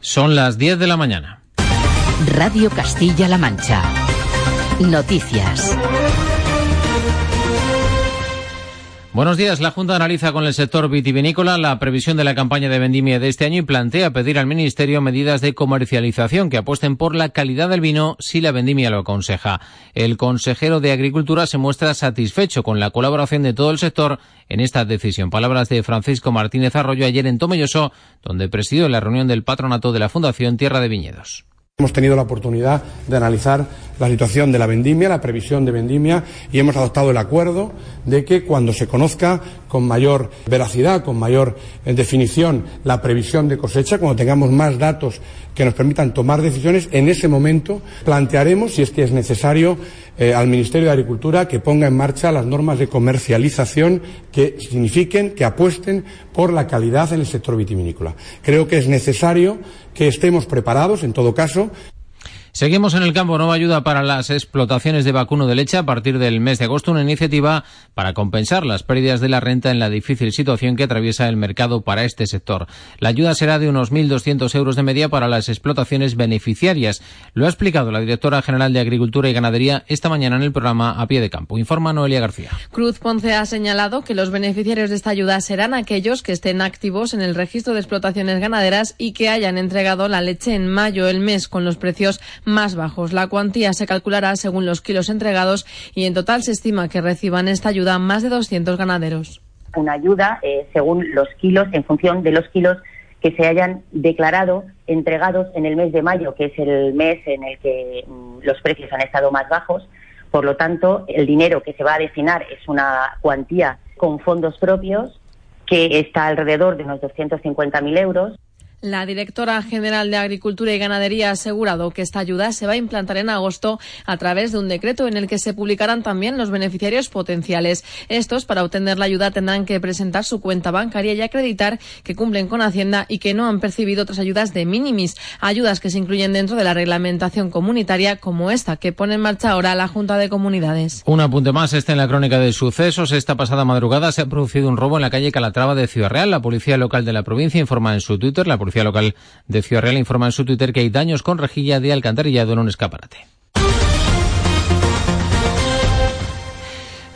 Son las 10 de la mañana. Radio Castilla-La Mancha. Noticias. Buenos días. La Junta analiza con el sector vitivinícola la previsión de la campaña de vendimia de este año y plantea pedir al Ministerio medidas de comercialización que apuesten por la calidad del vino si la vendimia lo aconseja. El consejero de Agricultura se muestra satisfecho con la colaboración de todo el sector en esta decisión. Palabras de Francisco Martínez Arroyo ayer en Tomelloso, donde presidió la reunión del patronato de la Fundación Tierra de Viñedos. Hemos tenido la oportunidad de analizar la situación de la vendimia, la previsión de vendimia y hemos adoptado el acuerdo de que cuando se conozca con mayor veracidad, con mayor eh, definición la previsión de cosecha, cuando tengamos más datos que nos permitan tomar decisiones, en ese momento plantearemos, si es que es necesario, eh, al Ministerio de Agricultura que ponga en marcha las normas de comercialización que signifiquen, que apuesten por la calidad en el sector vitivinícola. Creo que es necesario que estemos preparados, en todo caso, Seguimos en el campo. Nueva ayuda para las explotaciones de vacuno de leche a partir del mes de agosto. Una iniciativa para compensar las pérdidas de la renta en la difícil situación que atraviesa el mercado para este sector. La ayuda será de unos 1.200 euros de media para las explotaciones beneficiarias. Lo ha explicado la directora general de Agricultura y Ganadería esta mañana en el programa A Pie de Campo. Informa Noelia García. Cruz Ponce ha señalado que los beneficiarios de esta ayuda serán aquellos que estén activos en el registro de explotaciones ganaderas y que hayan entregado la leche en mayo, el mes, con los precios más bajos. La cuantía se calculará según los kilos entregados y en total se estima que reciban esta ayuda más de 200 ganaderos. Una ayuda eh, según los kilos, en función de los kilos que se hayan declarado entregados en el mes de mayo, que es el mes en el que mm, los precios han estado más bajos. Por lo tanto, el dinero que se va a destinar es una cuantía con fondos propios que está alrededor de unos 250.000 euros. La directora general de Agricultura y Ganadería ha asegurado que esta ayuda se va a implantar en agosto a través de un decreto en el que se publicarán también los beneficiarios potenciales. Estos, para obtener la ayuda, tendrán que presentar su cuenta bancaria y acreditar que cumplen con Hacienda y que no han percibido otras ayudas de minimis, ayudas que se incluyen dentro de la reglamentación comunitaria como esta que pone en marcha ahora la Junta de Comunidades. Un apunte más, este en la crónica de sucesos. Esta pasada madrugada se ha producido un robo en la calle Calatrava de Ciudad Real. La policía local de la provincia informa en su Twitter, la Policía Local de Ciudad Real informa en su Twitter que hay daños con rejilla de alcantarillado en un escaparate.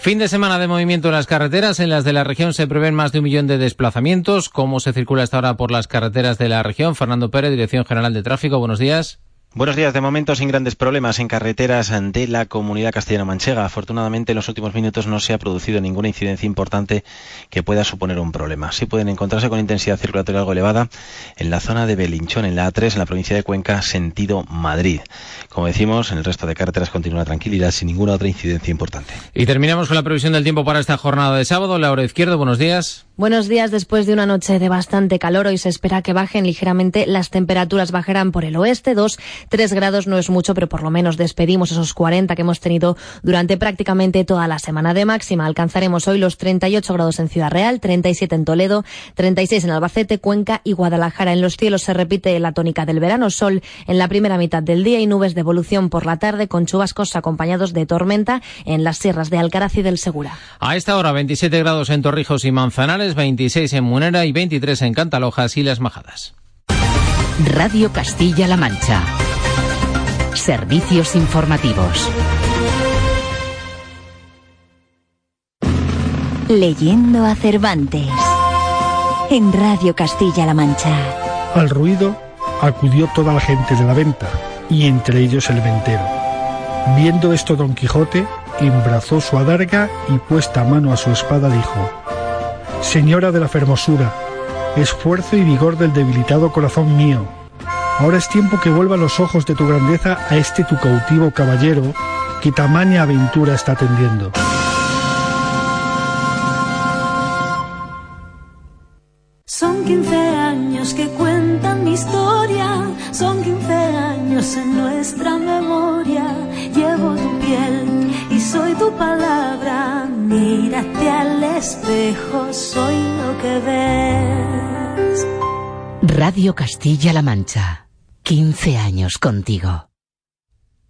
Fin de semana de movimiento en las carreteras. En las de la región se prevén más de un millón de desplazamientos. ¿Cómo se circula hasta ahora por las carreteras de la región? Fernando Pérez, Dirección General de Tráfico. Buenos días. Buenos días. De momento sin grandes problemas en carreteras de la comunidad castellano-manchega. Afortunadamente en los últimos minutos no se ha producido ninguna incidencia importante que pueda suponer un problema. Sí pueden encontrarse con intensidad circulatoria algo elevada en la zona de Belinchón, en la A3, en la provincia de Cuenca, sentido Madrid. Como decimos, en el resto de carreteras continúa la tranquilidad sin ninguna otra incidencia importante. Y terminamos con la previsión del tiempo para esta jornada de sábado. Laura Izquierdo, buenos días. Buenos días. Después de una noche de bastante calor, hoy se espera que bajen ligeramente. Las temperaturas bajarán por el oeste, 2, 3 grados no es mucho, pero por lo menos despedimos esos 40 que hemos tenido durante prácticamente toda la semana de máxima. Alcanzaremos hoy los 38 grados en Ciudad Real, 37 en Toledo, 36 en Albacete, Cuenca y Guadalajara. En los cielos se repite la tónica del verano, sol en la primera mitad del día y nubes de evolución por la tarde con chubascos acompañados de tormenta en las sierras de Alcaraz y del Segura. A esta hora 27 grados en Torrijos y Manzanares, 26 en Munera y 23 en Cantalojas y Las Majadas. Radio Castilla-La Mancha. Servicios informativos. Leyendo a Cervantes. En Radio Castilla-La Mancha. Al ruido acudió toda la gente de la venta, y entre ellos el ventero. Viendo esto Don Quijote, embrazó su adarga y puesta mano a su espada dijo, Señora de la fermosura, esfuerzo y vigor del debilitado corazón mío, ahora es tiempo que vuelva los ojos de tu grandeza a este tu cautivo caballero que tamaña aventura está tendiendo. Son 15 años que cuentan mi historia, son 15 años en nuestra memoria. Llevo tu piel y soy tu palabra. Mírate al espejo, soy lo que ves. Radio Castilla-La Mancha. 15 años contigo.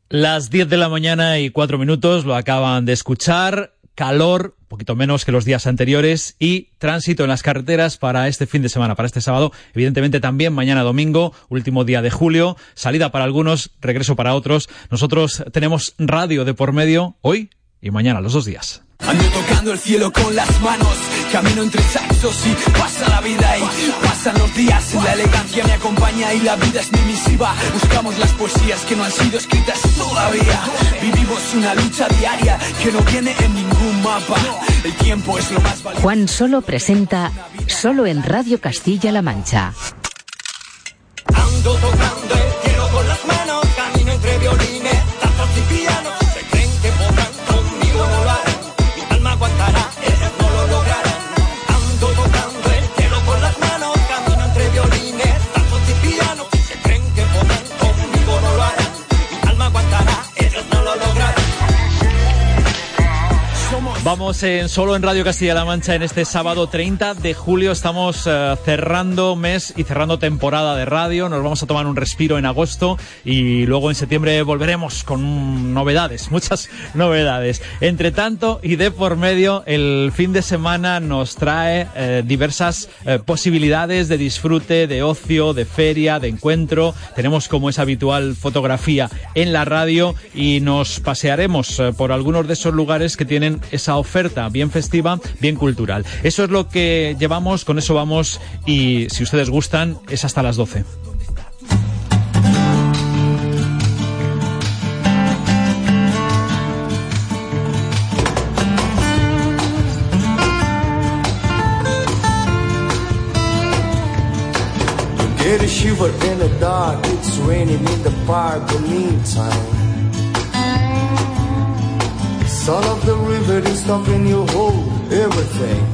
Las 10 de la mañana y 4 minutos lo acaban de escuchar. Calor, un poquito menos que los días anteriores, y tránsito en las carreteras para este fin de semana, para este sábado. Evidentemente también mañana domingo, último día de julio, salida para algunos, regreso para otros. Nosotros tenemos radio de por medio hoy y mañana, los dos días. Ando tocando el cielo con las manos, camino entre saxos y pasa la vida y pasan los días. La elegancia me acompaña y la vida es mi misiva. Buscamos las poesías que no han sido escritas todavía. Vivimos una lucha diaria que no viene en ningún mapa. El tiempo es lo más valioso. Juan Solo presenta Solo en Radio Castilla-La Mancha. Ando tocando el Vamos en solo en Radio Castilla-La Mancha en este sábado 30 de julio. Estamos eh, cerrando mes y cerrando temporada de radio. Nos vamos a tomar un respiro en agosto y luego en septiembre volveremos con novedades, muchas novedades. Entre tanto y de por medio, el fin de semana nos trae eh, diversas eh, posibilidades de disfrute, de ocio, de feria, de encuentro. Tenemos como es habitual fotografía en la radio y nos pasearemos por algunos de esos lugares que tienen esa oferta bien festiva, bien cultural. Eso es lo que llevamos, con eso vamos y si ustedes gustan es hasta las 12. Get a shiver in the dark, it's raining in the park, the meantime. Son of the river is stopping you hold everything.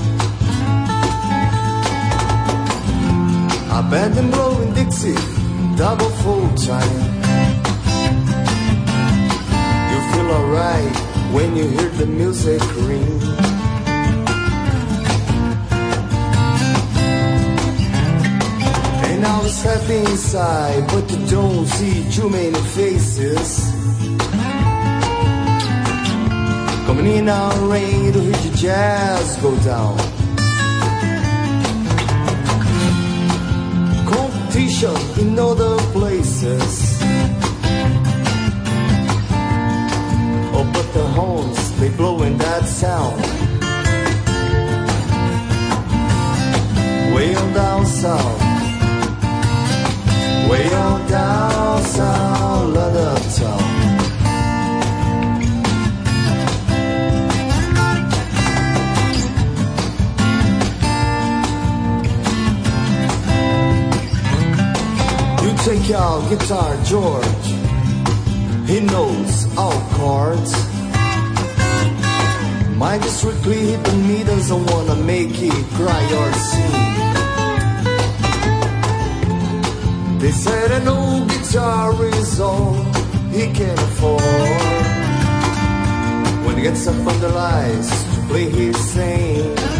Abandon blowing Dixie, double full time. You feel alright when you hear the music ring. And I was happy inside, but you don't see too many faces. Coming in our rain to hear the jazz go down. Competition in other places. Oh, but the horns, they blowing that sound. Way on down south. Way on down south, London town. Take your guitar, George. He knows all chords. Mine just strictly hit the me doesn't wanna make it cry or sing. They said an old guitar is all he can afford. When he gets up on the lights to play his thing.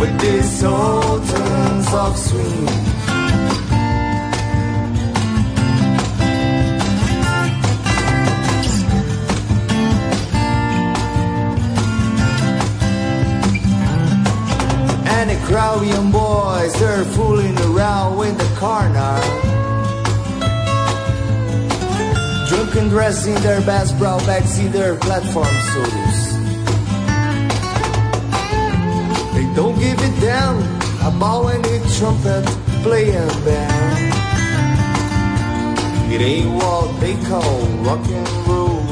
With the Sultans of Swing. And the crowd young boys, they're fooling around with the car now. Drunken dressed in their best brow bags in their platform suits. Don't give it down, a damn about any trumpet playing band. It ain't what they call rock and roll.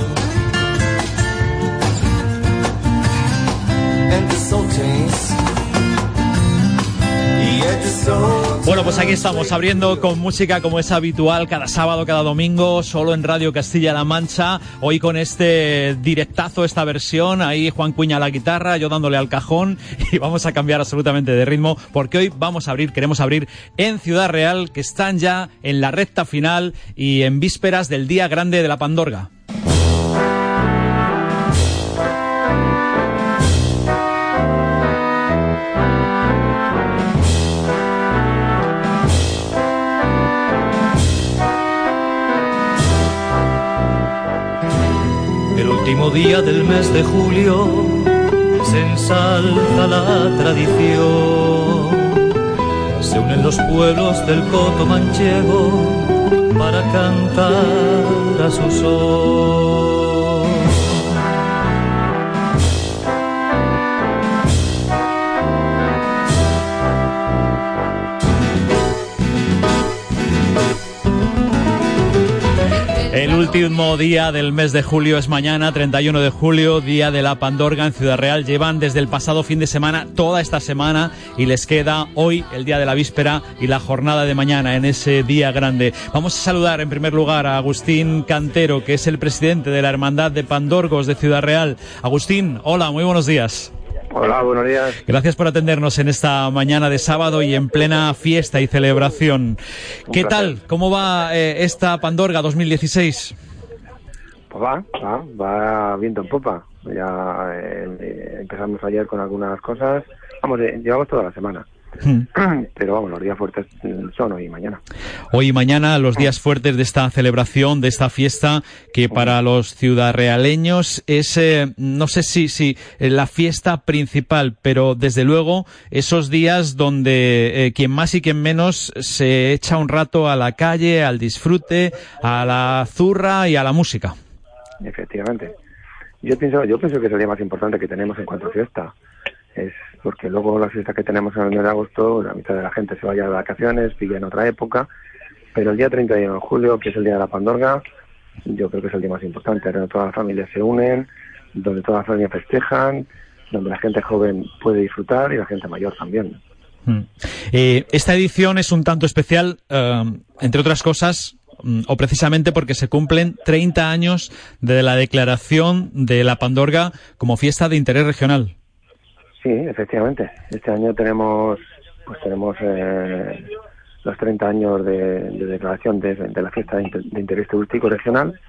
And the Sultans. Bueno, pues aquí estamos, abriendo con música como es habitual cada sábado, cada domingo, solo en Radio Castilla-La Mancha. Hoy con este directazo, esta versión, ahí Juan Cuña la guitarra, yo dándole al cajón y vamos a cambiar absolutamente de ritmo porque hoy vamos a abrir, queremos abrir en Ciudad Real, que están ya en la recta final y en vísperas del Día Grande de la Pandorga. Último día del mes de julio se ensalza la tradición. Se unen los pueblos del coto manchego para cantar a su son. Último día del mes de julio es mañana, 31 de julio, día de la Pandorga en Ciudad Real. Llevan desde el pasado fin de semana toda esta semana y les queda hoy el día de la víspera y la jornada de mañana en ese día grande. Vamos a saludar en primer lugar a Agustín Cantero, que es el presidente de la Hermandad de Pandorgos de Ciudad Real. Agustín, hola, muy buenos días. Hola, buenos días. Gracias por atendernos en esta mañana de sábado y en plena fiesta y celebración. Un ¿Qué placer. tal? ¿Cómo va eh, esta Pandorga 2016? Pues va, va, va viento en popa. Ya eh, eh, empezamos ayer con algunas cosas. Vamos, eh, llevamos toda la semana. Pero vamos, los días fuertes mm, son hoy y mañana. Hoy y mañana los días fuertes de esta celebración, de esta fiesta, que para los ciudadraleños es, eh, no sé si, si eh, la fiesta principal, pero desde luego esos días donde eh, quien más y quien menos se echa un rato a la calle, al disfrute, a la zurra y a la música. Efectivamente. Yo pienso, yo pienso que es el día más importante que tenemos en cuanto a fiesta. Es porque luego la fiesta que tenemos en el mes de agosto, la mitad de la gente se vaya de vacaciones, pilla en otra época. Pero el día 31 de julio, que es el día de la Pandorga, yo creo que es el día más importante, donde todas las familias se unen, donde todas las familias festejan, donde la gente joven puede disfrutar y la gente mayor también. Mm. Eh, esta edición es un tanto especial, eh, entre otras cosas, mm, o precisamente porque se cumplen 30 años de la declaración de la Pandorga como fiesta de interés regional. Sí, efectivamente. Este año tenemos, pues tenemos eh, los 30 años de, de declaración de, de la fiesta de, inter- de interés turístico regional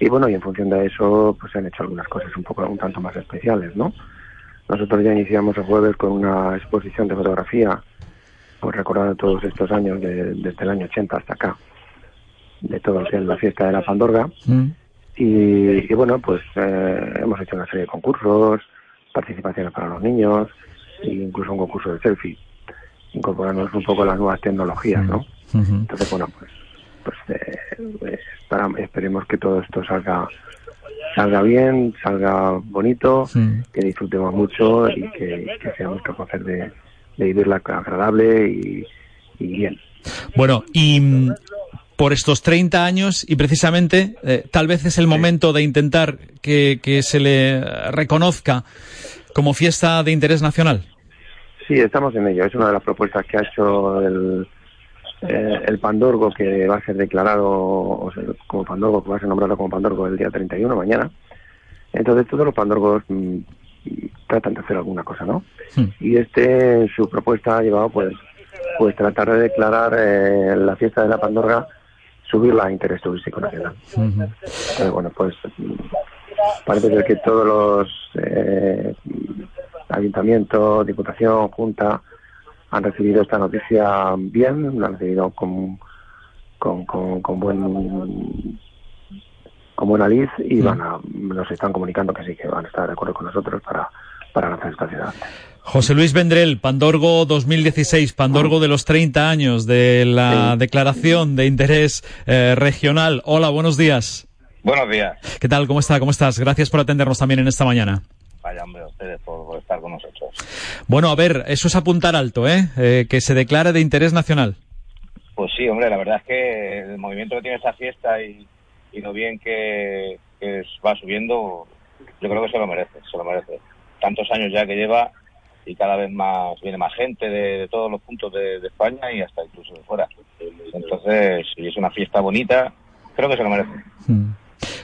y bueno, y en función de eso, pues se han hecho algunas cosas un poco, un tanto más especiales, ¿no? Nosotros ya iniciamos el jueves con una exposición de fotografía, pues recordando todos estos años, de- desde el año 80 hasta acá, de todo lo que es la fiesta de la Pandorga. Y, y bueno, pues eh, hemos hecho una serie de concursos, participaciones para los niños, e incluso un concurso de selfie, incorporándonos un poco a las nuevas tecnologías, ¿no? Entonces, bueno, pues, pues eh, pues, esperemos que todo esto salga salga bien, salga bonito, que disfrutemos mucho y que, que seamos capaces de, de vivirla agradable y, y bien. Bueno, y por estos 30 años, y precisamente eh, tal vez es el momento de intentar que, que se le reconozca como fiesta de interés nacional. Sí, estamos en ello. Es una de las propuestas que ha hecho el, eh, el Pandorgo, que va a ser declarado o sea, como Pandorgo, que va a ser nombrado como Pandorgo el día 31, mañana. Entonces, todos los Pandorgos mm, tratan de hacer alguna cosa, ¿no? Y este, su propuesta, ha llevado, pues, pues tratar de declarar eh, la fiesta de la Pandorga, subirla a interés turístico nacional. Entonces, bueno, pues parece ser que todos los eh, ayuntamientos, diputación, junta han recibido esta noticia bien, la han recibido con, con, con, con buen con buena lid y van a, nos están comunicando que sí, que van a estar de acuerdo con nosotros para, para lanzar esta ciudad. José Luis Vendrell, Pandorgo 2016, Pandorgo de los 30 años de la declaración de interés eh, regional. Hola, buenos días. Buenos días. ¿Qué tal? ¿Cómo está? ¿Cómo estás? Gracias por atendernos también en esta mañana. Vaya hombre, a ustedes por, por estar con nosotros. Bueno, a ver, eso es apuntar alto, ¿eh? Eh, que se declare de interés nacional. Pues sí, hombre, la verdad es que el movimiento que tiene esta fiesta y, y lo bien que, que va subiendo, yo creo que se lo merece, se lo merece. Tantos años ya que lleva y cada vez más viene más gente de, de todos los puntos de, de España y hasta incluso de fuera. Entonces, si es una fiesta bonita, creo que se lo merece.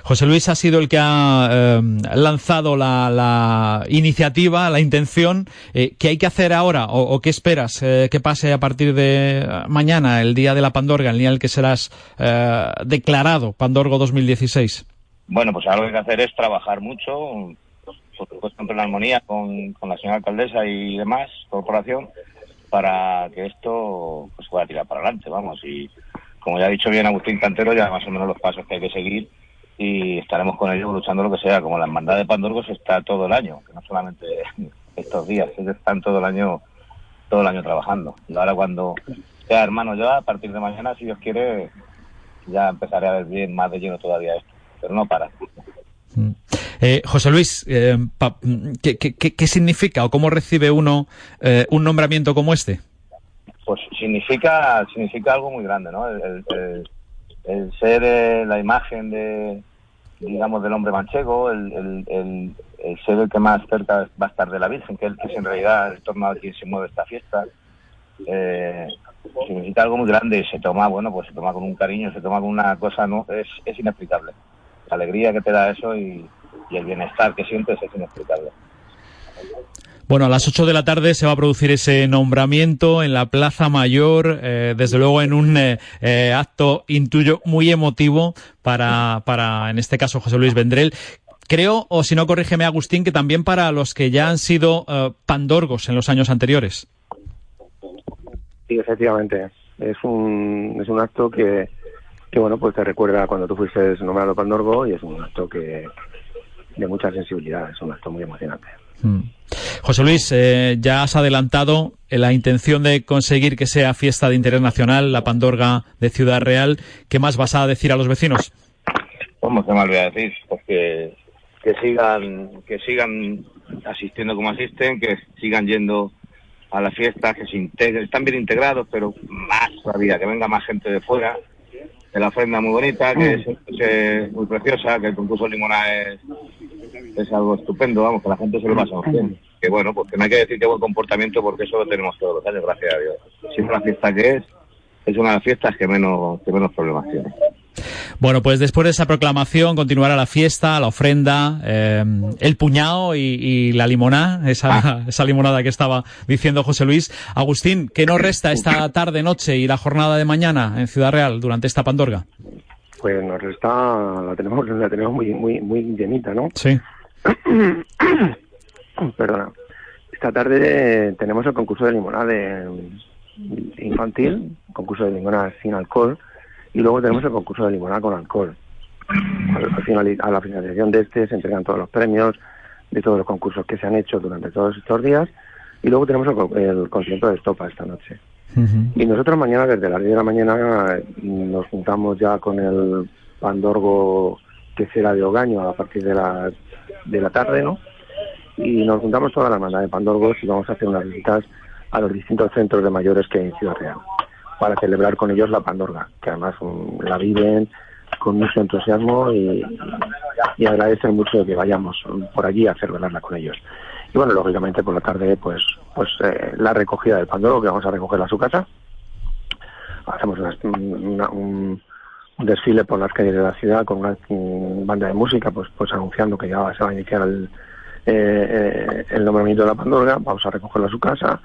José Luis ha sido el que ha eh, lanzado la, la iniciativa, la intención. Eh, ¿Qué hay que hacer ahora o, o qué esperas eh, que pase a partir de eh, mañana, el día de la Pandorga, el día en el que serás eh, declarado Pandorgo 2016? Bueno, pues lo que hay que hacer es trabajar mucho, por supuesto en armonía con, con la señora alcaldesa y demás, corporación, para que esto pues pueda tirar para adelante, vamos. Y como ya ha dicho bien Agustín Cantero, ya más o menos los pasos que hay que seguir y estaremos con ellos luchando lo que sea. Como la hermandad de Pandorgos está todo el año, que no solamente estos días, están todo el año todo el año trabajando. Y ahora cuando sea hermano ya, a partir de mañana, si Dios quiere, ya empezaré a ver bien más de lleno todavía esto. Pero no para. Eh, José Luis, eh, pa- ¿qué, qué, significa o cómo recibe uno eh, un nombramiento como este? Pues significa significa algo muy grande, ¿no? El, el- el- ser eh, la imagen de, digamos, del hombre manchego, el, el- ser el que más cerca va a estar de la Virgen, que es, que es en realidad el torno al quien se mueve esta fiesta. Eh, significa algo muy grande y se toma, bueno, pues se toma con un cariño, se toma con una cosa, no, es, es inexplicable. La alegría que te da eso y, y el bienestar que sientes es inexplicable. Bueno, a las 8 de la tarde se va a producir ese nombramiento en la Plaza Mayor, eh, desde luego en un eh, eh, acto, intuyo, muy emotivo para, para, en este caso, José Luis Vendrell. Creo, o si no, corrígeme, Agustín, que también para los que ya han sido eh, pandorgos en los años anteriores. Sí, efectivamente. Es un, es un acto que, que, bueno, pues te recuerda cuando tú fuiste nombrado Pandorgo y es un acto que de mucha sensibilidad, es un acto muy emocionante. Mm. José Luis, eh, ya has adelantado eh, la intención de conseguir que sea fiesta de interés nacional, la Pandorga de Ciudad Real. ¿Qué más vas a decir a los vecinos? ¿Cómo se me olvida decir? Pues que, que sigan, que sigan asistiendo como asisten, que sigan yendo a las fiestas, que se integren, están bien integrados, pero más todavía, que venga más gente de fuera, que la ofrenda muy bonita, que es, es muy preciosa, que el concurso de es, es algo estupendo, vamos, que la gente se lo pasa bien. Que bueno, pues que no hay que decir que buen comportamiento porque eso lo tenemos todos los años, gracias a Dios. Siempre la fiesta que es, es una de las fiestas que menos, que menos problemas tiene. Bueno, pues después de esa proclamación continuará la fiesta, la ofrenda, eh, el puñado y, y la limoná, esa, esa limonada que estaba diciendo José Luis. Agustín, ¿qué nos resta esta tarde, noche y la jornada de mañana en Ciudad Real durante esta Pandorga? Pues nos resta, la tenemos, la tenemos muy, muy, muy llenita, ¿no? Sí. Perdona. Esta tarde tenemos el concurso de limonada de- infantil, concurso de limonada sin alcohol, y luego tenemos el concurso de limonada con alcohol. A la finalización de este se entregan todos los premios de todos los concursos que se han hecho durante todos estos días, y luego tenemos el, el concierto de estopa esta noche. Y nosotros mañana, desde las 10 de la mañana, nos juntamos ya con el Pandorgo que será de Ogaño a partir de la, de la tarde, ¿no? Y nos juntamos toda la hermandad de Pandorgos y vamos a hacer unas visitas a los distintos centros de mayores que hay en Ciudad Real para celebrar con ellos la Pandorga, que además mm, la viven con mucho entusiasmo y, agradecen mucho que vayamos mm, por allí a celebrarla con ellos. Y bueno, lógicamente por la tarde, pues, pues eh, la recogida del Pandorgo, que vamos a recogerla a su casa. Hacemos una- un, desfile por las calles de la ciudad con una banda de música, pues, pues anunciando que ya se va a iniciar el, eh, eh, el nombramiento de la Pandorga. Vamos a recogerla a su casa.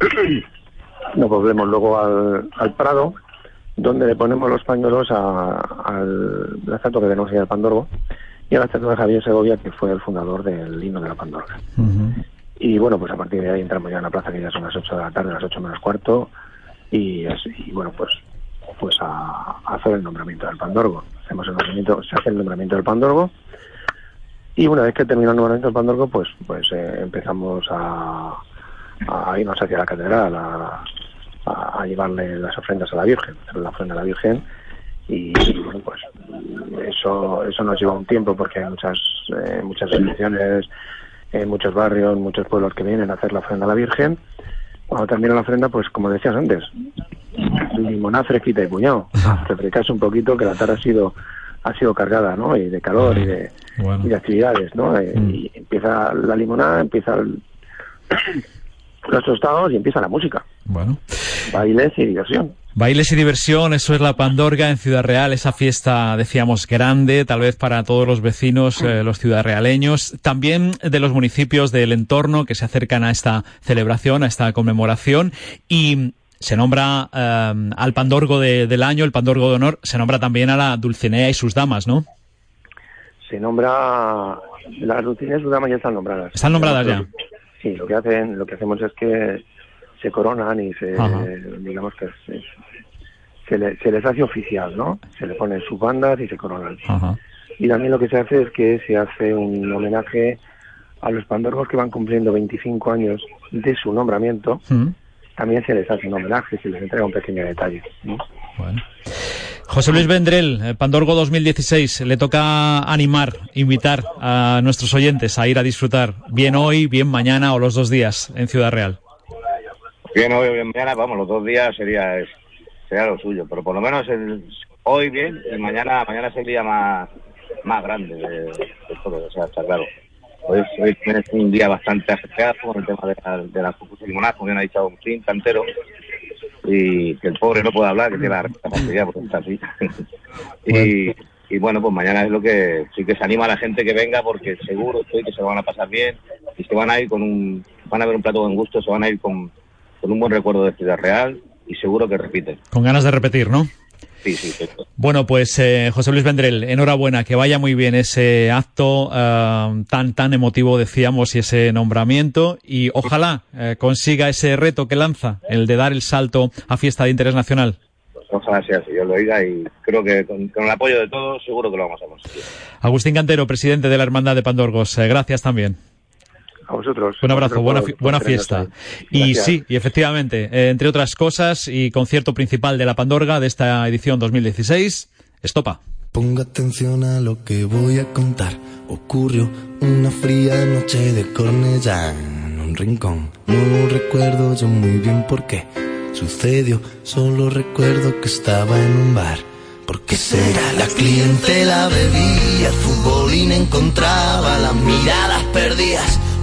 Nos volvemos luego al, al Prado, donde le ponemos los pañuelos a- al la estatua que tenemos ahí al Pandorgo y a la estatua de Javier Segovia, que fue el fundador del himno de la Pandorga. Y bueno, pues a partir de ahí entramos ya en la plaza, que ya son las 8 de la tarde, las 8 menos cuarto, y, es- y bueno, pues pues a, a hacer el nombramiento del Pandorgo. Hacemos el nombramiento, se hace el nombramiento del Pandorgo, y una vez que termina el nombramiento del Pandorgo, pues pues eh, empezamos a, a irnos hacia la catedral, a, a- a llevarle las ofrendas a la Virgen, hacer la ofrenda a la Virgen, y bueno, pues eso eso nos lleva un tiempo porque hay muchas eh, muchas elecciones en muchos barrios, muchos pueblos que vienen a hacer la ofrenda a la Virgen. Cuando termina la ofrenda, pues como decías antes, limoná fresquita y puñado. Refrescarse un poquito que la tarde ha sido ha sido cargada, ¿no? Y de calor y de, y de actividades, ¿no? Eh, Y empieza la limonada, empieza el- los tostados y empieza la música. Bueno. Bailes y diversión. Bailes y diversión, eso es la Pandorga en Ciudad Real, esa fiesta, decíamos, grande, tal vez para todos los vecinos, eh, los ciudadrealeños, también de los municipios del entorno que se acercan a esta celebración, a esta conmemoración, y se nombra eh, al Pandorgo de- del año, el Pandorgo de honor, se nombra también a la Dulcinea y sus damas, ¿no? Se nombra las rutinas de damas ya están nombradas. Están nombradas ya. Sí, lo que hacen, lo que hacemos es que se coronan y se, Ajá. digamos que se, se, le- se les hace oficial, ¿no? Se le ponen sus bandas y se coronan. Ajá. Y también lo que se hace es que se hace un homenaje a los pandorgos que van cumpliendo 25 años de su nombramiento. Mm. También se les hace un homenaje, se les entrega un pequeño detalle. ¿no? José Luis Vendrell, eh, Pandorgo 2016, le toca animar, invitar a nuestros oyentes a ir a disfrutar, bien hoy, bien mañana o los dos días en Ciudad Real. Bien, hoy, bien mañana, vamos, los dos días sería, sería lo suyo, pero por lo menos el, hoy bien y mañana mañana es el día más, más grande de, de todo, o sea, está claro. Hoy, hoy es un día bastante ajetreado con el tema de la, de la Fucus Limonada, como bien ha dicho Agustín Cantero, y que el pobre no puede hablar, que tiene la capacidad porque está así. y, y bueno, pues mañana es lo que sí que se anima a la gente que venga porque seguro estoy que se lo van a pasar bien y se van a ir con un, van a ver un plato buen gusto, se van a ir con, con un buen recuerdo de Ciudad Real y seguro que repiten. Con ganas de repetir, ¿no? Sí, sí, sí. Bueno, pues eh, José Luis Vendrell, enhorabuena, que vaya muy bien ese acto eh, tan tan emotivo, decíamos, y ese nombramiento, y ojalá eh, consiga ese reto que lanza, el de dar el salto a fiesta de interés nacional. Ojalá sea así, yo lo oiga y creo que con, con el apoyo de todos seguro que lo vamos a conseguir. Agustín Cantero, presidente de la Hermandad de Pandorgos, eh, gracias también. A vosotros. Un abrazo, Vosotros buena, por- buena fiesta. Y sí, y efectivamente, eh, entre otras cosas, y concierto principal de la Pandorga de esta edición 2016, Estopa. Ponga atención a lo que voy a contar. Ocurrió una fría noche de Cornellá en un rincón. No recuerdo yo muy bien por qué sucedió. Solo recuerdo que estaba en un bar. ¿Por qué será? La clientela bebía, el futbolín encontraba las miradas perdidas,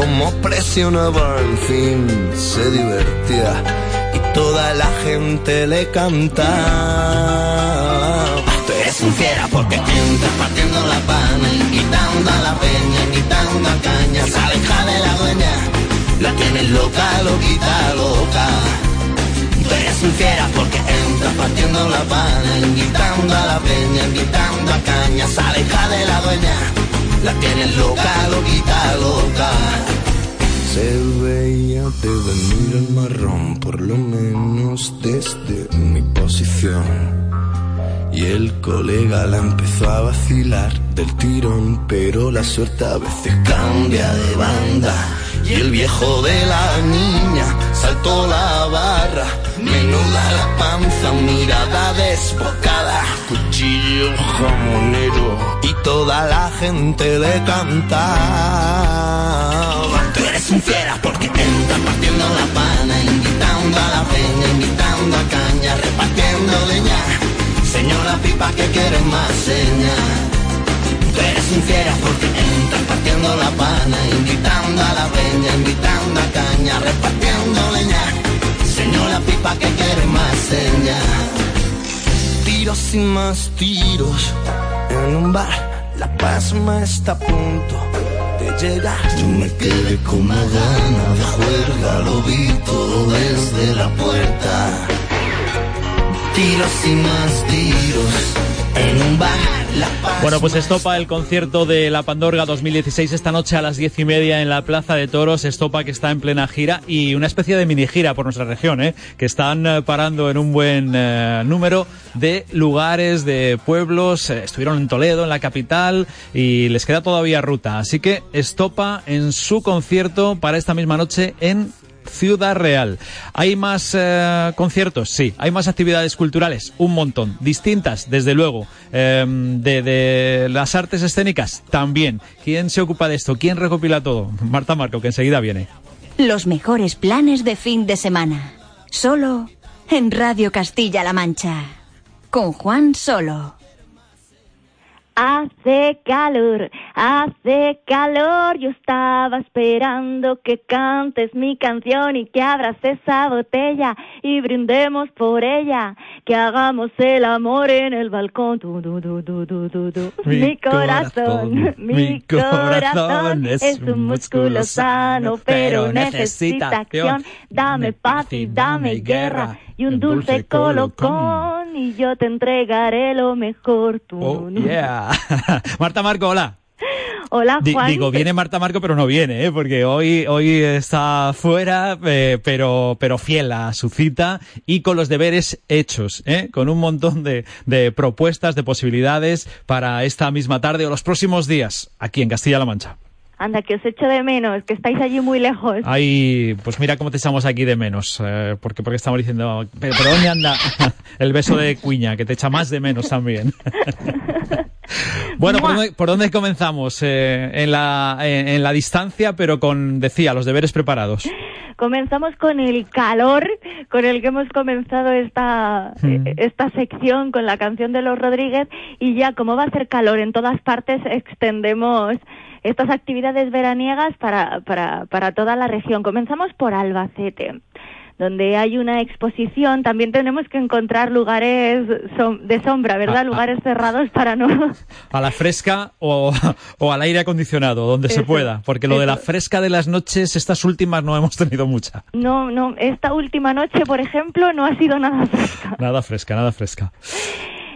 como presionaba, en fin, se divertía y toda la gente le cantaba. Tú eres un fiera porque entras partiendo la pana, invitando a la peña, invitando a caña, se aleja de la dueña, la tienes loca, loquita, loca. Tú eres un fiera porque entras partiendo la pana, invitando a la peña, invitando a caña, se aleja de la dueña, la tienes loca, loquita, loca. Se veía de venir el marrón, por lo menos desde mi posición. Y el colega la empezó a vacilar del tirón, pero la suerte a veces cambia de banda. Y el viejo de la niña saltó la barra, menuda la panza, mirada desbocada, cuchillo jamonero y toda la gente le cantaba. Tú eres un fiera porque entras partiendo la pana, invitando a la peña, invitando a caña, repartiendo leña. Señora pipa que quiere más seña. Tú eres fiera porque entras partiendo la pana, invitando a la peña, invitando a caña, repartiendo leña. Señora pipa que quiere más seña. Tiros y más tiros en un bar. La pasma está a punto de llegar. Yo me quedé con una gana de juerga, lo vi todo desde la puerta. Tiros y más tiros en un bar. Bueno, pues estopa el concierto de La Pandorga 2016 esta noche a las diez y media en la Plaza de Toros. Estopa que está en plena gira y una especie de mini gira por nuestra región, ¿eh? que están eh, parando en un buen eh, número de lugares, de pueblos. Eh, estuvieron en Toledo, en la capital, y les queda todavía ruta. Así que Estopa en su concierto para esta misma noche en Ciudad Real. ¿Hay más eh, conciertos? Sí. ¿Hay más actividades culturales? Un montón. Distintas, desde luego. Eh, de, de las artes escénicas? También. ¿Quién se ocupa de esto? ¿Quién recopila todo? Marta Marco, que enseguida viene. Los mejores planes de fin de semana. Solo en Radio Castilla-La Mancha. Con Juan Solo. Hace calor, hace calor, yo estaba esperando que cantes mi canción y que abras esa botella y brindemos por ella, que hagamos el amor en el balcón. Du, du, du, du, du, du, du. Mi corazón, mi corazón es un músculo sano, pero necesita acción. Dame paz y dame guerra y un dulce colocón y yo te entregaré lo mejor. Tú, Oh, yeah. Marta Marco, hola. Hola, Juan. digo, viene Marta Marco, pero no viene, ¿eh? porque hoy, hoy está fuera, eh, pero, pero fiel a su cita y con los deberes hechos, ¿eh? con un montón de, de propuestas, de posibilidades para esta misma tarde o los próximos días aquí en Castilla-La Mancha. Anda, que os echo de menos, que estáis allí muy lejos. Ay, pues mira cómo te echamos aquí de menos, eh, porque, porque estamos diciendo, pero, pero ¿dónde anda el beso de cuña, que te echa más de menos también? bueno, ¿por dónde, por dónde comenzamos? Eh, en, la, en, en la distancia, pero con, decía, los deberes preparados. Comenzamos con el calor con el que hemos comenzado esta, Mm. eh, esta sección con la canción de los Rodríguez y ya como va a hacer calor en todas partes extendemos estas actividades veraniegas para, para, para toda la región. Comenzamos por Albacete donde hay una exposición, también tenemos que encontrar lugares de sombra, ¿verdad? Ah, ah. Lugares cerrados para no... A la fresca o, o al aire acondicionado, donde se pueda, porque lo de la fresca de las noches, estas últimas no hemos tenido mucha. No, no, esta última noche, por ejemplo, no ha sido nada fresca. Nada fresca, nada fresca.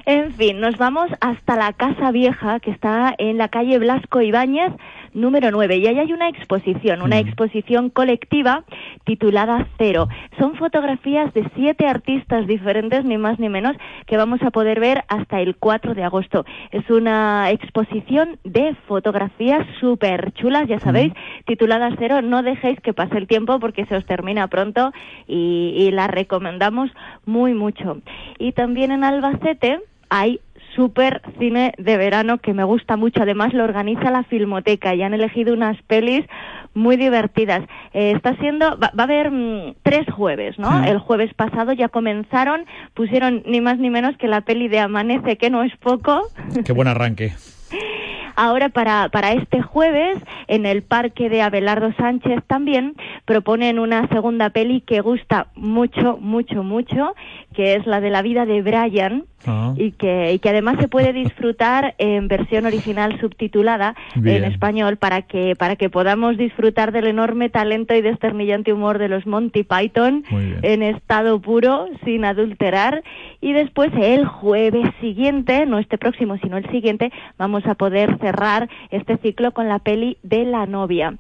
En fin, nos vamos hasta la Casa Vieja, que está en la calle Blasco Ibáñez, número 9. Y ahí hay una exposición, una exposición colectiva titulada Cero. Son fotografías de siete artistas diferentes, ni más ni menos, que vamos a poder ver hasta el 4 de agosto. Es una exposición de fotografías súper chulas, ya sabéis, titulada Cero. No dejéis que pase el tiempo porque se os termina pronto y, y la recomendamos muy mucho. Y también en Albacete hay super cine de verano que me gusta mucho. Además lo organiza la Filmoteca y han elegido unas pelis muy divertidas. Eh, está siendo, va, va a haber mm, tres jueves, ¿no? Mm. El jueves pasado ya comenzaron, pusieron ni más ni menos que la peli de Amanece, que no es poco. Qué buen arranque. Ahora para, para este jueves, en el parque de Abelardo Sánchez también, proponen una segunda peli que gusta mucho, mucho, mucho, que es la de la vida de Brian, Ah. y que, y que además se puede disfrutar en versión original subtitulada Bien. en español para que, para que podamos disfrutar del enorme talento y desternillante humor de los Monty Python en estado puro, sin adulterar. Y después el jueves siguiente, no este próximo, sino el siguiente, vamos a poder cerrar este ciclo con la peli de la novia.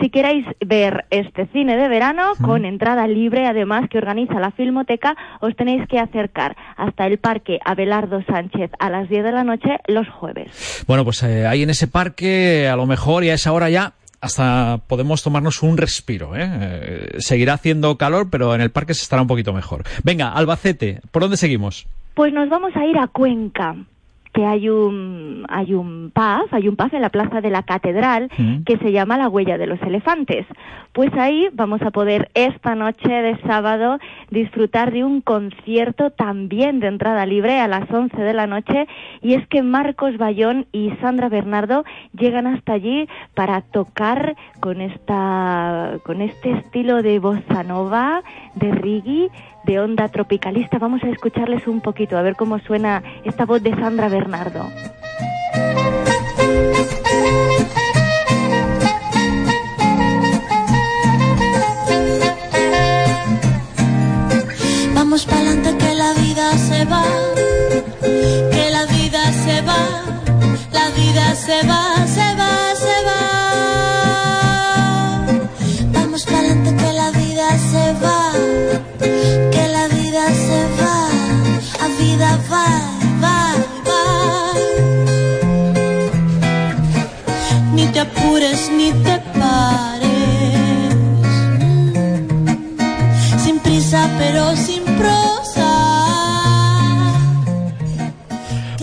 Si queréis ver este cine de verano, con entrada libre, además que organiza la Filmoteca, os tenéis que acercar hasta el Parque Abelardo Sánchez a las 10 de la noche los jueves. Bueno, pues eh, ahí en ese parque, a lo mejor y a esa hora ya, hasta podemos tomarnos un respiro. ¿eh? Eh, seguirá haciendo calor, pero en el parque se estará un poquito mejor. Venga, Albacete, ¿por dónde seguimos? Pues nos vamos a ir a Cuenca que hay un hay un pub, hay un pub en la plaza de la catedral Mm. que se llama La huella de los elefantes. Pues ahí vamos a poder esta noche de sábado disfrutar de un concierto también de entrada libre a las 11 de la noche y es que Marcos Bayón y Sandra Bernardo llegan hasta allí para tocar con esta con este estilo de bossa nova, de reggae, de Onda Tropicalista. Vamos a escucharles un poquito, a ver cómo suena esta voz de Sandra Bernardo. Vamos pa'lante que la vida se va, que la vida se va, la vida se va, se va. va, va, va. Ni te apures ni te pares. Sin prisa pero sin pro.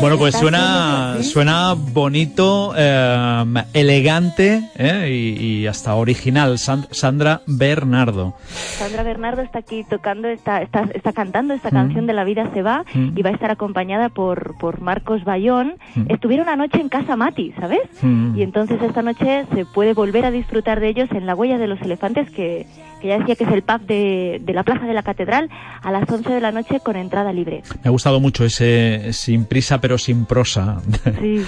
Bueno, pues suena, suena bonito, eh, elegante eh, y, y hasta original. San- Sandra Bernardo. Sandra Bernardo está aquí tocando, está, está, está cantando esta Mm. canción de La vida se va Mm. y va a estar acompañada por, por Marcos Bayón. Mm. Estuvieron anoche en Casa Mati, ¿sabes? Mm. Y entonces esta noche se puede volver a disfrutar de ellos en La Huella de los Elefantes, que, que ya decía que es el pub de, de la Plaza de la Catedral, a las 11 de la noche con entrada libre. Me ha gustado mucho ese sin prisa pero sin prosa de, Sí,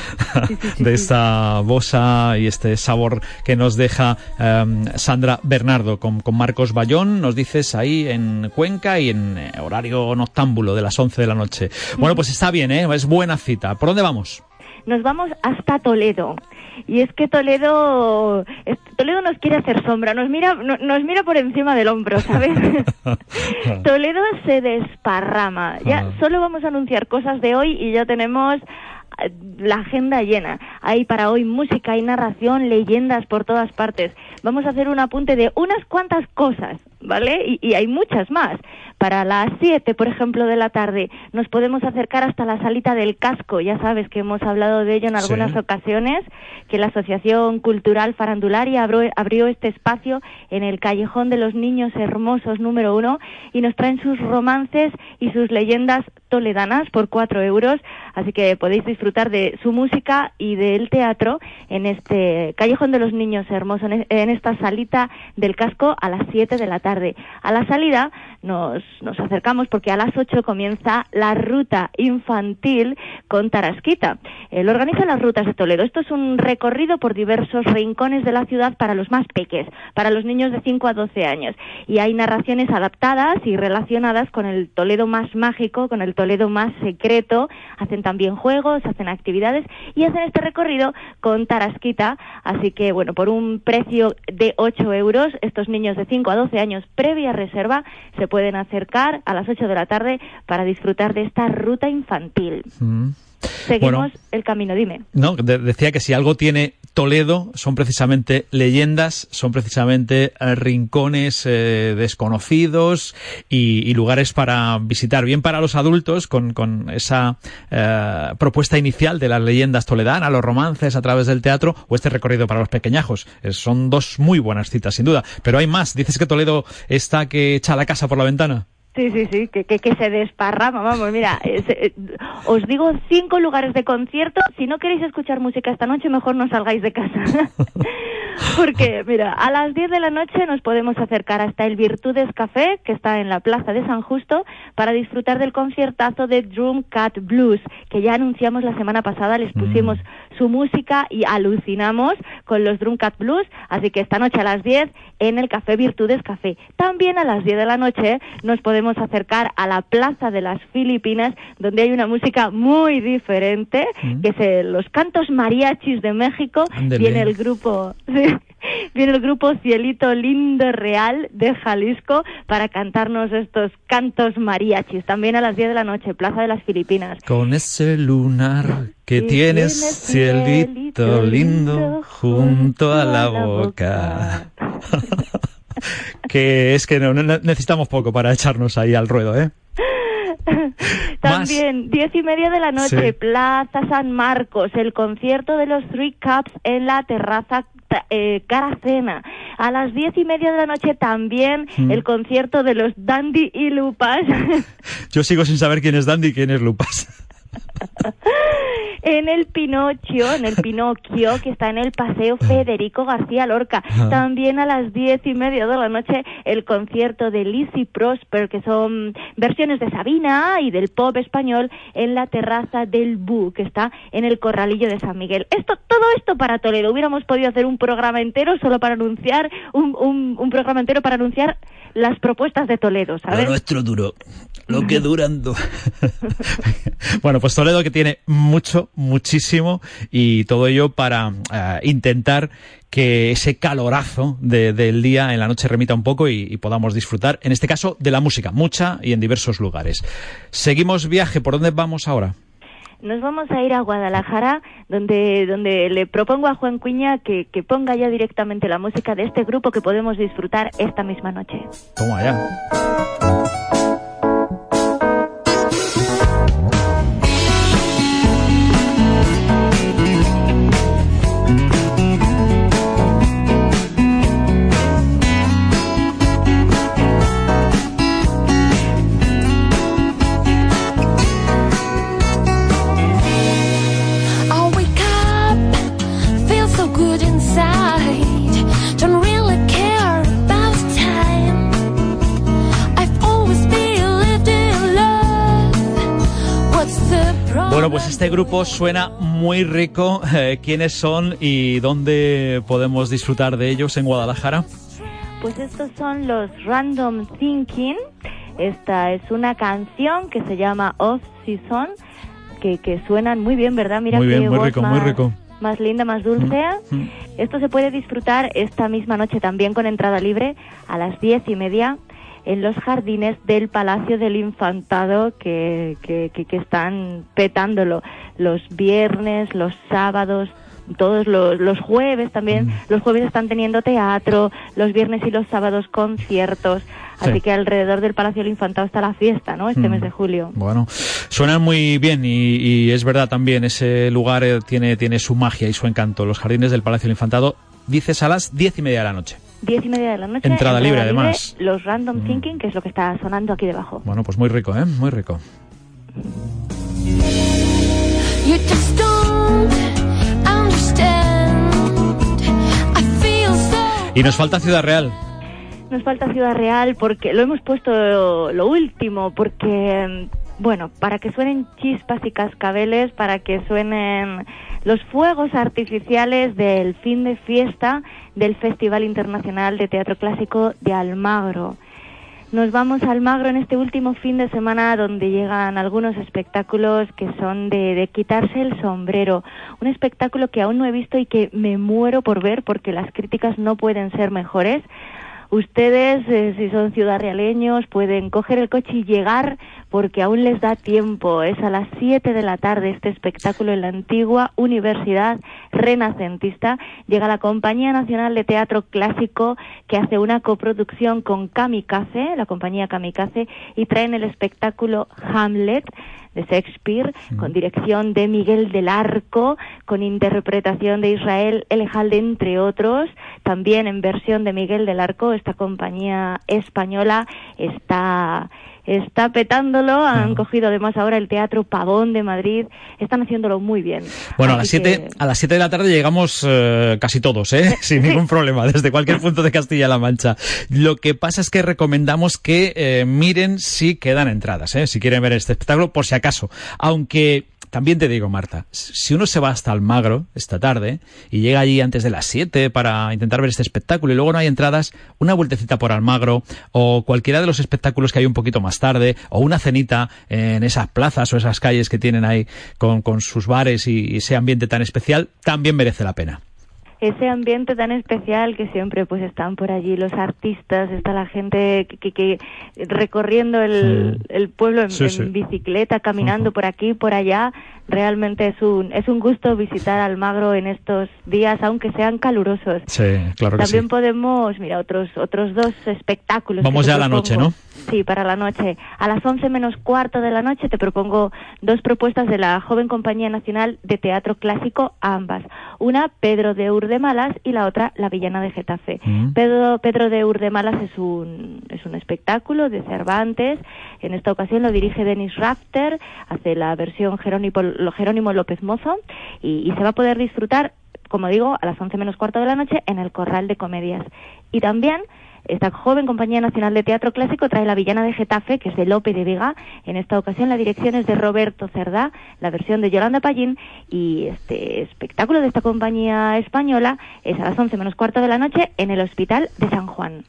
sí, sí, sí, de esta bosa y este sabor que nos deja em, Sandra Bernardo con, con Marcos Bayón, nos dices ahí en Cuenca y en eh, horario noctámbulo de las 11 de la noche. Bueno, pues está bien, ¿eh? es buena cita. ¿Por dónde vamos? Nos vamos hasta Toledo. Y es que Toledo, Toledo nos quiere hacer sombra, nos mira, no- nos mira por encima del hombro, ¿sabes? Toledo se desparrama. Ya solo vamos a anunciar cosas de hoy y ya tenemos eh, la agenda llena. Hay para hoy música y narración, leyendas por todas partes. Vamos a hacer un apunte de unas cuantas cosas, ¿vale? Y, y hay muchas más. Para las 7, por ejemplo, de la tarde, nos podemos acercar hasta la salita del casco. Ya sabes que hemos hablado de ello en Sí. algunas ocasiones, que la Asociación Cultural Farandularia abrió, abrió este espacio en el Callejón de los Niños Hermosos número uno y nos traen sus romances y sus leyendas toledanas por cuatro euros. Así que podéis disfrutar de su música y del teatro en este Callejón de los Niños Hermosos, en, en esta salita del casco a las 7 de la tarde. A la salida nos, nos acercamos porque a las 8 comienza la ruta infantil con Tarasquita. Él organiza las rutas de Toledo. Esto es un recorrido por diversos rincones de la ciudad para los más peques, para los niños de 5 a 12 años. Y hay narraciones adaptadas y relacionadas con el Toledo más mágico, con el Toledo más secreto. Hacen también juegos, hacen actividades y hacen este recorrido con Tarasquita. Así que, bueno, por un precio de 8 euros, estos niños de 5 a 12 años previa reserva se pueden acercar a las 8 de la tarde para disfrutar de esta ruta infantil. Mm. Seguimos Bueno. el camino, dime. No, de- decía que si algo tiene Toledo son precisamente leyendas, son precisamente eh, rincones eh, desconocidos y, y lugares para visitar, bien para los adultos con, con esa eh, propuesta inicial de las leyendas toledanas, los romances a través del teatro o este recorrido para los pequeñajos. Son dos muy buenas citas, sin duda. Pero hay más. Dices que Toledo está que echa la casa por la ventana. Sí, sí, sí, que, que, que se desparrama, vamos, mira, eh, os digo cinco lugares de concierto, si no queréis escuchar música esta noche, mejor no salgáis de casa. Porque, mira, a las 10 de la noche nos podemos acercar hasta el Virtudes Café, que está en la Plaza de San Justo, para disfrutar del conciertazo de Drum Cat Blues, que ya anunciamos la semana pasada, les pusimos su música y alucinamos con los Drum Cat Blues, así que esta noche a las 10 en el Café Virtudes Café. También a las 10 de la noche nos podemos acercar a la Plaza de las Filipinas, donde hay una música muy diferente, que es eh, los cantos mariachis de México. Ándele. Viene el grupo, sí, viene el grupo Cielito Lindo Real de Jalisco para cantarnos estos cantos mariachis. También a las 10 de la noche, Plaza de las Filipinas. Con ese lunar que tienes, cielito lindo, junto a la boca. que es que no, no- necesitamos poco para echarnos ahí al ruedo, ¿eh? También, diez y media de la noche, Sí. Plaza San Marcos, el concierto de los Three Cups en la terraza eh, Caracena. A las diez y media de la noche también Mm. el concierto de los Dandy y Lupas Yo sigo sin saber quién es Dandy y quién es Lupas. En el Pinocho, en el Pinocchio, que está en el Paseo Federico García Lorca. También a las diez y media de la noche el concierto de Lizzie Prosper, que son versiones de Sabina y del pop español en la terraza del Bu, que está en el Corralillo de San Miguel. Esto, todo esto para Toledo. Hubiéramos podido hacer un programa entero solo para anunciar, un, un, un programa entero para anunciar las propuestas de Toledo, ¿sabes? Lo nuestro duro. Lo que durando. bueno, pues Toledo que tiene mucho, muchísimo y todo ello para eh, intentar que ese calorazo de- del día en la noche remita un poco y, y podamos disfrutar, en este caso, de la música, mucha y en diversos lugares. Seguimos viaje, ¿por dónde vamos ahora? Nos vamos a ir a Guadalajara, donde, donde le propongo a Juan Cuña que, que ponga ya directamente la música de este grupo que podemos disfrutar esta misma noche. Toma ya. Bueno, pues este grupo suena muy rico. Eh, ¿Quiénes son y dónde podemos disfrutar de ellos en Guadalajara? Pues estos son los Random Thinking. Esta es una canción que se llama Off Season, que, que suenan muy bien, ¿verdad? Mira Muy bien, qué muy rico, más, muy rico. Más linda, más dulce. Mm. Esto se puede disfrutar esta misma noche también con entrada libre a las diez y media en los jardines del Palacio del Infantado que, que, que- que están petándolo los viernes, los sábados, todos los, los jueves también. Mm. Los jueves están teniendo teatro, los viernes y los sábados conciertos. Sí. Así que alrededor del Palacio del Infantado está la fiesta, ¿no? Este Mm. mes de julio. Bueno, suenan muy bien y, y es verdad también, ese lugar eh, tiene, tiene su magia y su encanto. Los jardines del Palacio del Infantado, dices a las diez y media de la noche. Diez y media de la noche. Entrada libre, además. Mm. Los Random Thinking, que es lo que está sonando aquí debajo. Bueno, pues muy rico, ¿eh? Muy rico. You just don't understand. I feel so. Y nos falta Ciudad Real. Nos falta Ciudad Real porque lo hemos puesto lo, último, porque, mm, bueno, para que suenen chispas y cascabeles, para que suenen los fuegos artificiales del fin de fiesta del Festival Internacional de Teatro Clásico de Almagro. Nos vamos a Almagro en este último fin de semana donde llegan algunos espectáculos que son de, de quitarse el sombrero. Un espectáculo que aún no he visto y que me muero por ver porque las críticas no pueden ser mejores. Ustedes, eh, si son ciudadrealeños, pueden coger el coche y llegar porque aún les da tiempo. Es a las 7 de la tarde este espectáculo en la antigua Universidad Renacentista. Llega la Compañía Nacional de Teatro Clásico que hace una coproducción con Kamikaze, la compañía Kamikaze, y traen el espectáculo Hamlet de Shakespeare, con dirección de Miguel del Arco, con interpretación de Israel Elejalde, entre otros. También en versión de Miguel del Arco, esta compañía española está está petándolo, han cogido además ahora el Teatro Pavón de Madrid, están haciéndolo muy bien. Bueno, a las Así 7 que- a las siete de la tarde llegamos eh, casi todos, ¿eh? Sin ningún problema, desde cualquier punto de Castilla-La Mancha. Lo que pasa es que recomendamos que eh, miren si quedan entradas, ¿eh? Si quieren ver este espectáculo, por si acaso. Aunque también te digo, Marta, si uno se va hasta Almagro esta tarde y llega allí antes de las 7 para intentar ver este espectáculo y luego no hay entradas, una vueltecita por Almagro o cualquiera de los espectáculos que hay un poquito más tarde o una cenita en esas plazas o esas calles que tienen ahí con, con sus bares y ese ambiente tan especial, también merece la pena. Ese ambiente tan especial que siempre pues están por allí los artistas, está la gente que, que- que recorriendo el, el pueblo en, Sí, en sí. bicicleta, caminando por aquí, por allá, realmente es un es un gusto visitar Almagro en estos días, aunque sean calurosos. Sí, claro que También podemos, mira, otros otros dos espectáculos. Vamos ya a la noche. ¿no? Sí, para la noche. A las 11 menos cuarto de la noche te propongo dos propuestas de la joven Compañía Nacional de Teatro Clásico, ambas. Una, Pedro de Urdemalas, y la otra, La Villana de Getafe. Mm. Pedro, Pedro de Urdemalas es un, es un espectáculo de Cervantes. En esta ocasión lo dirige Denis Rafter, hace la versión Jerónimo, Jerónimo López Mozo, y, y se va a poder disfrutar como digo, a las 11 menos cuarto de la noche en el Corral de Comedias. Y también esta joven Compañía Nacional de Teatro Clásico trae La Villana de Getafe, que es de Lope de Vega. En esta ocasión la dirección es de Roberto Cerdá, la versión de Yolanda Pallín y este espectáculo de esta compañía española es a las 11 menos cuarto de la noche en el Hospital de San Juan.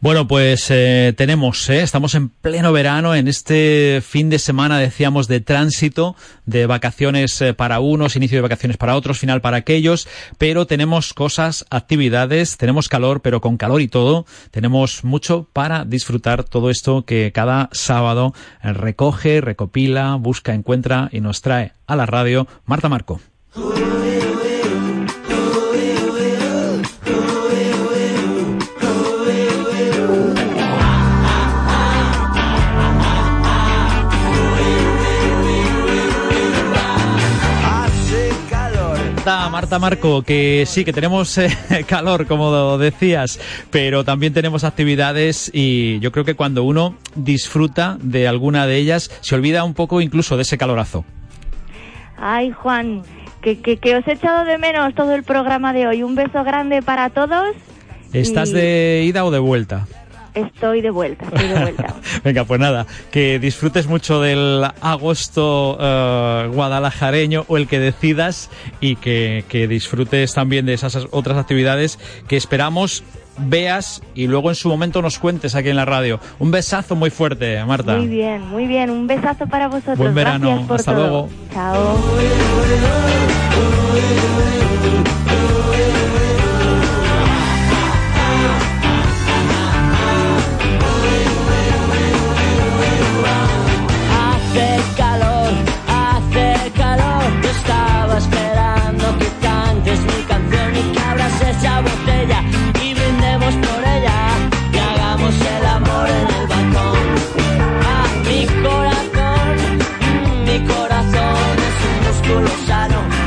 Bueno, pues eh, tenemos, eh, estamos en pleno verano, en este fin de semana, decíamos, de tránsito, de vacaciones eh, para unos, inicio de vacaciones para otros, final para aquellos, pero tenemos cosas, actividades, tenemos calor, pero con calor y todo, tenemos mucho para disfrutar todo esto que cada sábado recoge, recopila, busca, encuentra y nos trae a la radio Marta Marco. Marta, Marco, que sí, que tenemos eh, calor, como decías, pero también tenemos actividades y yo creo que cuando uno disfruta de alguna de ellas, se olvida un poco incluso de ese calorazo. Ay, Juan, que, que, que os he echado de menos todo el programa de hoy. Un beso grande para todos. ¿Estás y de ida o de vuelta? Estoy de vuelta, estoy de vuelta. Venga, pues nada, que disfrutes mucho del agosto eh, guadalajareño o el que decidas y que, que disfrutes también de esas otras actividades que esperamos veas y luego en su momento nos cuentes aquí en la radio. Un besazo muy fuerte, Marta. Muy bien, muy bien. Un besazo para vosotros. Buen verano. Gracias por Hasta todo. luego. Chao. Músculo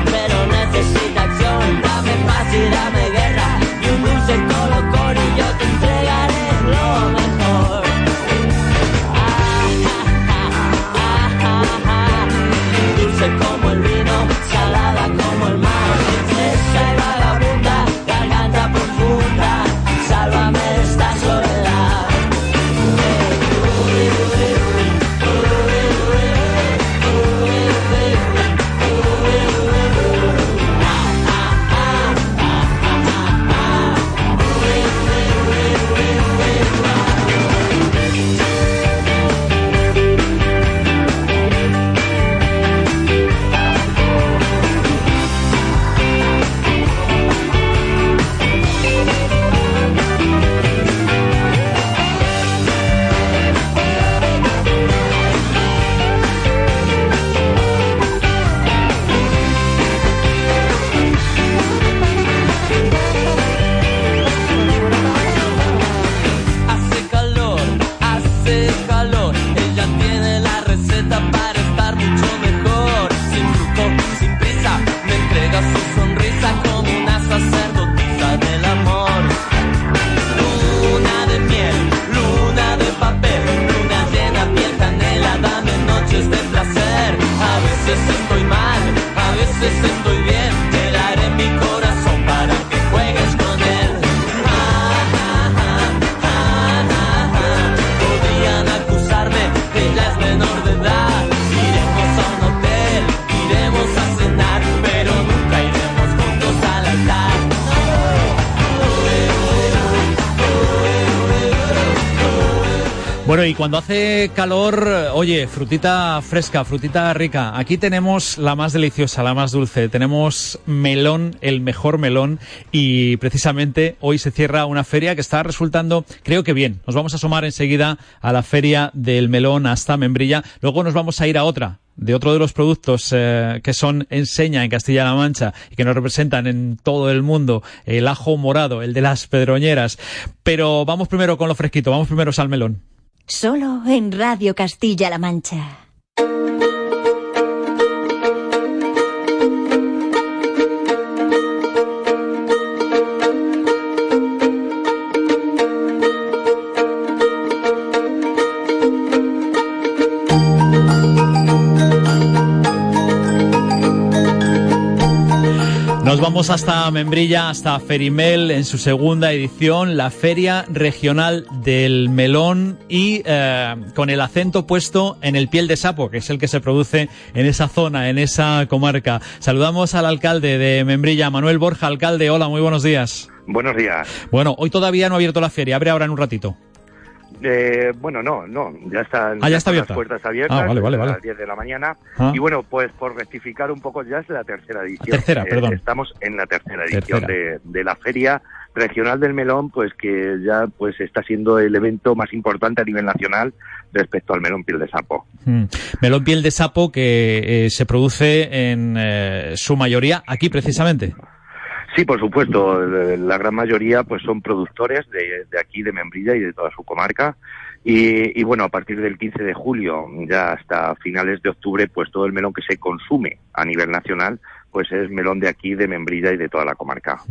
Y cuando hace calor, oye, frutita fresca, frutita rica. Aquí tenemos la más deliciosa, la más dulce. Tenemos melón, el mejor melón. Y precisamente hoy se cierra una feria que está resultando, creo que bien. Nos vamos a asomar enseguida a la feria del melón hasta Membrilla. Luego nos vamos a ir a otra de otro de los productos eh, que son enseña en Castilla-La Mancha y que nos representan en todo el mundo, el ajo morado, el de las pedroñeras. Pero vamos primero con lo fresquito, vamos primero al melón. Solo en Radio Castilla-La Mancha. Vamos hasta Membrilla, hasta Ferimel, en su segunda edición, la Feria Regional del Melón y eh, con el acento puesto en el piel de sapo, que es el que se produce en esa zona, en esa comarca. Saludamos al alcalde de Membrilla, Manuel Borja. Alcalde, hola, muy buenos días. Buenos días. Bueno, hoy todavía no ha abierto la feria, abre ahora en un ratito. Eh, bueno, no, no, ya están, Ah, ya está las puertas abiertas Ah, vale, vale, a vale. las 10 de la mañana. Ah. Y bueno, pues por rectificar un poco, ya es la tercera edición. tercera, perdón. Estamos en la tercera edición Tercera. De, de la Feria Regional del Melón, pues que ya pues está siendo el evento más importante a nivel nacional respecto al melón piel de sapo. Mm. Melón piel de sapo que eh, se produce en eh, su mayoría aquí precisamente. Sí, por supuesto. eh, La gran mayoría pues son productores de, de aquí, de Membrilla y de toda su comarca. Y, y, bueno, a partir del 15 de julio, ya hasta finales de octubre, pues todo el melón que se consume a nivel nacional, pues es melón de aquí, de Membrilla y de toda la comarca.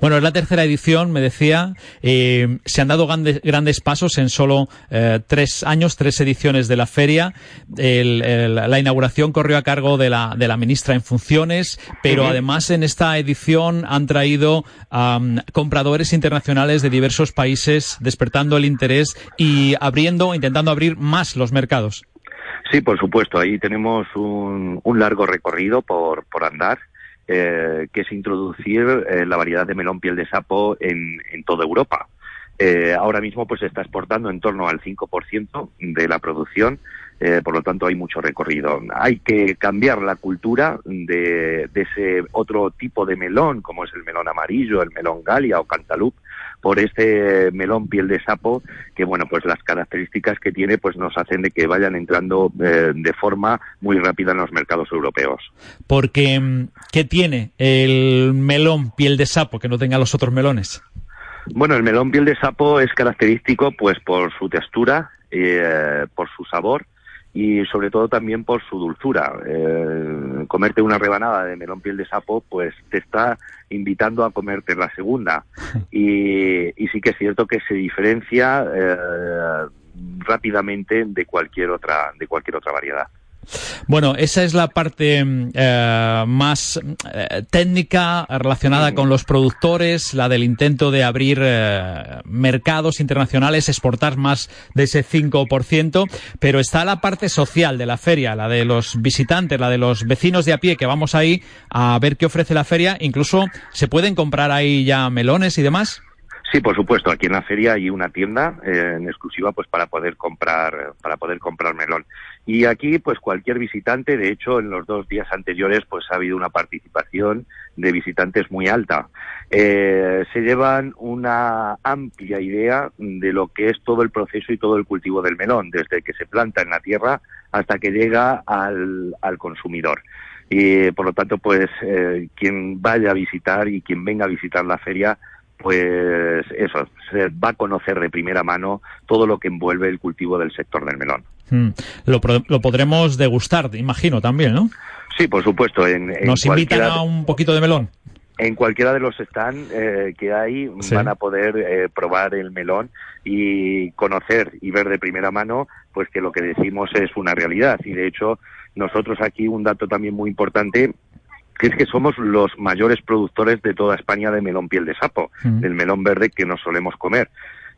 Bueno, es la tercera edición, me decía. eh, se han dado grandes, grandes pasos en solo eh, tres años, tres ediciones de la feria. El- el- la inauguración corrió a cargo de la, de la ministra en funciones, pero además en esta edición han traído compradores internacionales de diversos países, despertando el interés y abriendo, intentando abrir más los mercados. Sí, por supuesto. Ahí tenemos un, un largo recorrido por, por andar, eh, que es introducir eh, la variedad de melón piel de sapo en, en toda Europa. Eh, ahora mismo pues se está exportando en torno al 5% de la producción, eh, por lo tanto hay mucho recorrido. Hay que cambiar la cultura de, ese otro tipo de melón, como es el melón amarillo, el melón galia o cantaloupe, por este melón piel de sapo, que bueno, pues las características que tiene pues nos hacen de que vayan entrando eh, de forma muy rápida en los mercados europeos. Porque, mm, ¿qué tiene el melón piel de sapo que no tenga los otros melones? Bueno, el melón piel de sapo es característico pues por su textura, eh, por su sabor y sobre todo también por su dulzura. Eh, comerte una rebanada de melón piel de sapo pues te está invitando a comerte la segunda y, y sí que es cierto que se diferencia eh, rápidamente de cualquier otra de cualquier otra variedad. Bueno, esa es la parte eh, más eh, técnica relacionada con los productores, la del intento de abrir eh, mercados internacionales, exportar más de ese 5%, pero está la parte social de la feria, la de los visitantes, la de los vecinos de a pie que vamos ahí a ver qué ofrece la feria, incluso se pueden comprar ahí ya melones y demás. Sí, por supuesto. Aquí en la feria hay una tienda en exclusiva, pues para poder comprar, para poder comprar melón. Y aquí, pues cualquier visitante, de hecho, en los dos días anteriores, pues ha habido una participación de visitantes muy alta. Eh, se llevan una amplia idea de lo que es todo el proceso y todo el cultivo del melón, desde que se planta en la tierra hasta que llega al, al consumidor. Y por lo tanto, pues eh, quien vaya a visitar y quien venga a visitar la feria pues eso, se va a conocer de primera mano todo lo que envuelve el cultivo del sector del melón. Mm, Lo, lo podremos degustar, imagino, también, ¿no? Sí, por supuesto. En, en Nos invitan a un poquito de melón. En cualquiera de los stands eh, que hay Sí. van a poder eh, probar el melón y conocer y ver de primera mano pues que lo que decimos es una realidad. Y de hecho, nosotros aquí un dato también muy importante que es que somos los mayores productores de toda España de melón piel de sapo, Mm. del melón verde que nos solemos comer.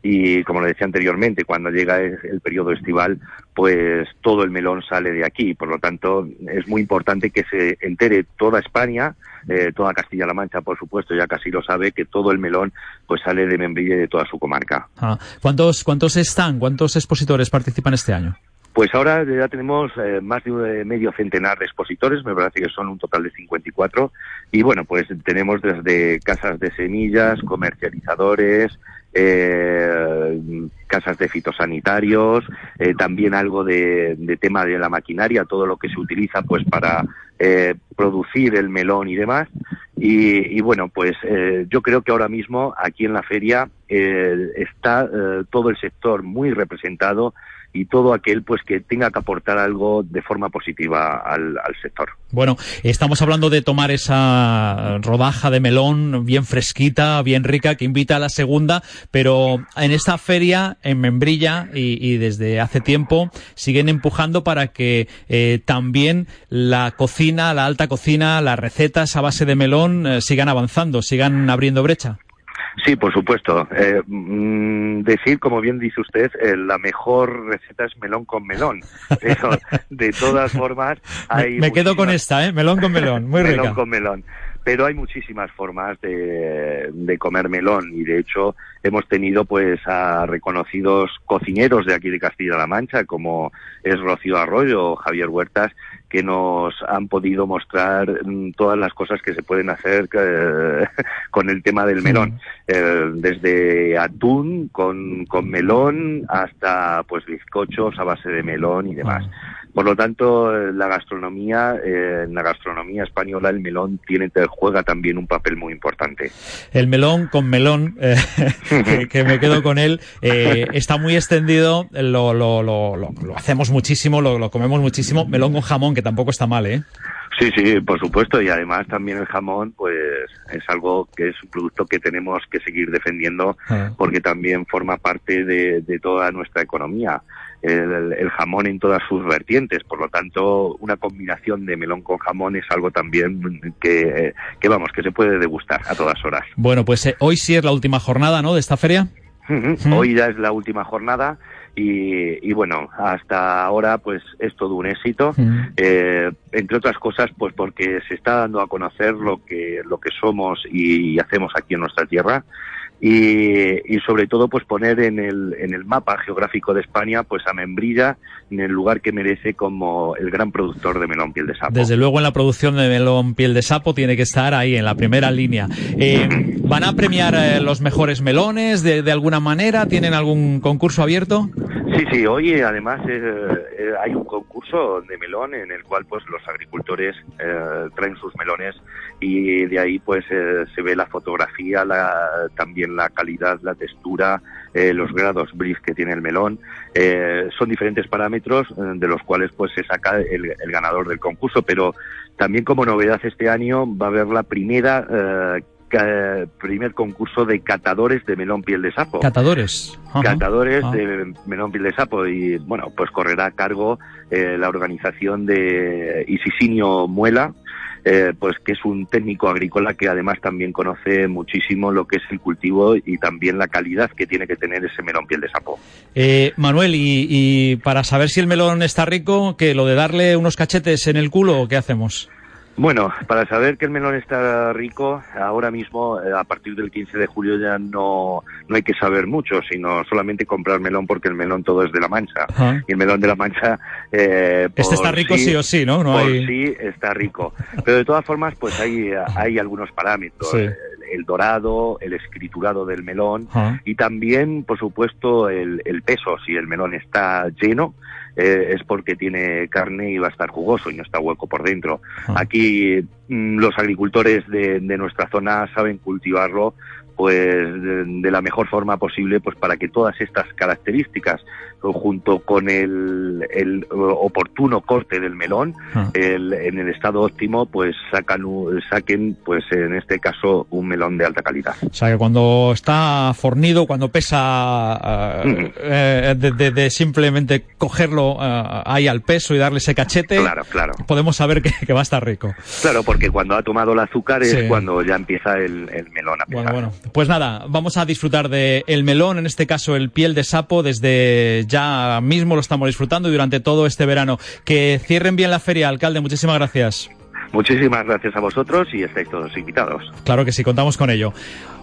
Y como le decía anteriormente, cuando llega el, periodo estival, pues todo el melón sale de aquí. Por lo tanto, es muy importante que se entere toda España, eh, toda Castilla-La Mancha, por supuesto, ya casi lo sabe, que todo el melón pues sale de Membrilla y de toda su comarca. Ah, ¿Cuántos, ¿Cuántos están, cuántos expositores participan este año? Pues ahora ya tenemos eh, más de un, eh, medio centenar de expositores, me parece que son un total de 54. Y bueno, pues tenemos desde casas de semillas, comercializadores, eh, casas de fitosanitarios, eh, también algo de, de tema de la maquinaria, todo lo que se utiliza pues para eh, producir el melón y demás. Y, y bueno, pues eh, yo creo que ahora mismo aquí en la feria eh, está todo el sector muy representado y todo aquel pues que tenga que aportar algo de forma positiva al, al sector. Bueno, estamos hablando de tomar esa rodaja de melón bien fresquita, bien rica, que invita a la segunda, pero en esta feria, en Membrilla, y, y desde hace tiempo, siguen empujando para que eh, también la cocina, la alta cocina, las recetas a base de melón eh, sigan avanzando, sigan abriendo brecha. Sí, por supuesto. Eh, mm, decir, como bien dice usted, eh, la mejor receta es melón con melón. Pero de todas formas hay Me quedo con esta, ¿eh? Melón con melón, muy rica. melón con melón. Pero hay muchísimas formas de, de comer melón y de hecho hemos tenido pues a reconocidos cocineros de aquí de Castilla-La Mancha como es Rocío Arroyo o Javier Huertas que nos han podido mostrar mm, todas las cosas que se pueden hacer eh, con el tema del melón. Eh, desde atún con, con melón hasta pues bizcochos a base de melón y demás. Por lo tanto, eh, la gastronomía, eh, en la gastronomía española, el melón tiene, juega también un papel muy importante. El melón con melón, eh, que, que me quedo con él, eh, está muy extendido, lo, lo, lo, lo, lo hacemos muchísimo, lo, comemos muchísimo. Melón con jamón, que tampoco está mal, ¿eh? Sí, sí, por supuesto, y además también el jamón, pues es algo que es un producto que tenemos que seguir defendiendo Ah. porque también forma parte de, de toda nuestra economía. El, el jamón en todas sus vertientes, por lo tanto, una combinación de melón con jamón es algo también que, que vamos, que se puede degustar a todas horas. Bueno, pues eh, hoy sí es la última jornada, ¿no? De esta feria. Hoy ya es la última jornada y, y bueno, hasta ahora pues es todo un éxito, eh, entre otras cosas pues porque se está dando a conocer lo que, lo que somos y hacemos aquí en nuestra tierra y, y sobre todo pues poner en el, en el mapa geográfico de España pues a Membrilla en el lugar que merece como el gran productor de melón piel de sapo. Desde luego en la producción de melón piel de sapo tiene que estar ahí en la primera línea. Eh, ¿Van a premiar eh, los mejores melones de, de alguna manera? ¿Tienen algún concurso abierto? Sí, sí, hoy además eh, eh, hay un concurso de melón en el cual pues los agricultores eh, traen sus melones y de ahí pues eh, se ve la fotografía, la, también la calidad, la textura, eh, los grados brief que tiene el melón. Eh, son diferentes parámetros eh, de los cuales pues se saca el, el ganador del concurso, pero también como novedad este año va a haber la primera eh, primer concurso de catadores de melón piel de sapo Catadores. Ajá. catadores Ah. de melón piel de sapo y bueno pues correrá a cargo eh, la organización de Isisinio Muela eh, pues que es un técnico agrícola que además también conoce muchísimo lo que es el cultivo y también la calidad que tiene que tener ese melón piel de sapo. Eh, Manuel, y, y para saber si el melón está rico, que lo de darle unos cachetes en el culo, ¿o ¿qué hacemos? Bueno, para saber que el melón está rico, ahora mismo, eh, a partir del 15 de julio ya no, no hay que saber mucho, sino solamente comprar melón porque el melón todo es de la Mancha. Ajá. Y el melón de la Mancha... Eh, Este está rico sí o sí, ¿no? No por hay- sí está rico. Pero de todas formas, pues hay, hay algunos parámetros. Sí. El, el dorado, el escriturado del melón Ajá. y también, por supuesto, el, el peso. Si el melón está lleno, eh, es porque tiene carne y va a estar jugoso y no está hueco por dentro. Aquí mm, los agricultores de, de nuestra zona saben cultivarlo pues de, de la mejor forma posible pues para que todas estas características junto con el, el eh, oportuno corte del melón Ah. el- en el estado óptimo pues sacan saquen pues en este caso un melón de alta calidad O sea, que cuando está fornido, cuando pesa, eh, de, de- de simplemente cogerlo eh, ahí al peso y darle ese cachete, Claro, claro. podemos saber que, que va a estar rico. claro porque cuando ha tomado el azúcar es Sí. cuando ya empieza el, el melón a pesar Bueno, bueno. Pues nada, vamos a disfrutar de el melón, en este caso el piel de sapo, desde ya mismo lo estamos disfrutando y durante todo este verano. Que cierren bien la feria, alcalde, muchísimas gracias. muchísimas gracias a vosotros y estáis todos invitados Claro que sí, contamos con ello.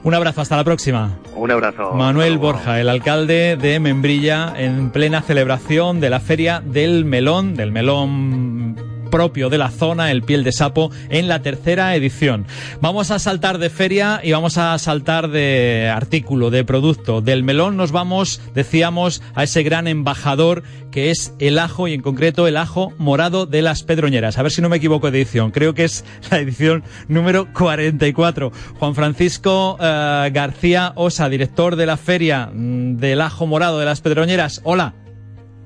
Un abrazo, hasta la próxima. un abrazo Manuel Borja, el alcalde de Membrilla, en plena celebración de la feria del melón, del melón propio de la zona, el piel de sapo, en la tercera edición. Vamos a saltar de feria y vamos a saltar de artículo, de producto. Del melón nos vamos, decíamos, a ese gran embajador que es el ajo y en concreto el ajo morado de las Pedroñeras. A ver si no me equivoco de edición. Creo que es la edición número 44. Juan Francisco eh, García Osa, director de la feria mm, del ajo morado de las Pedroñeras. Hola.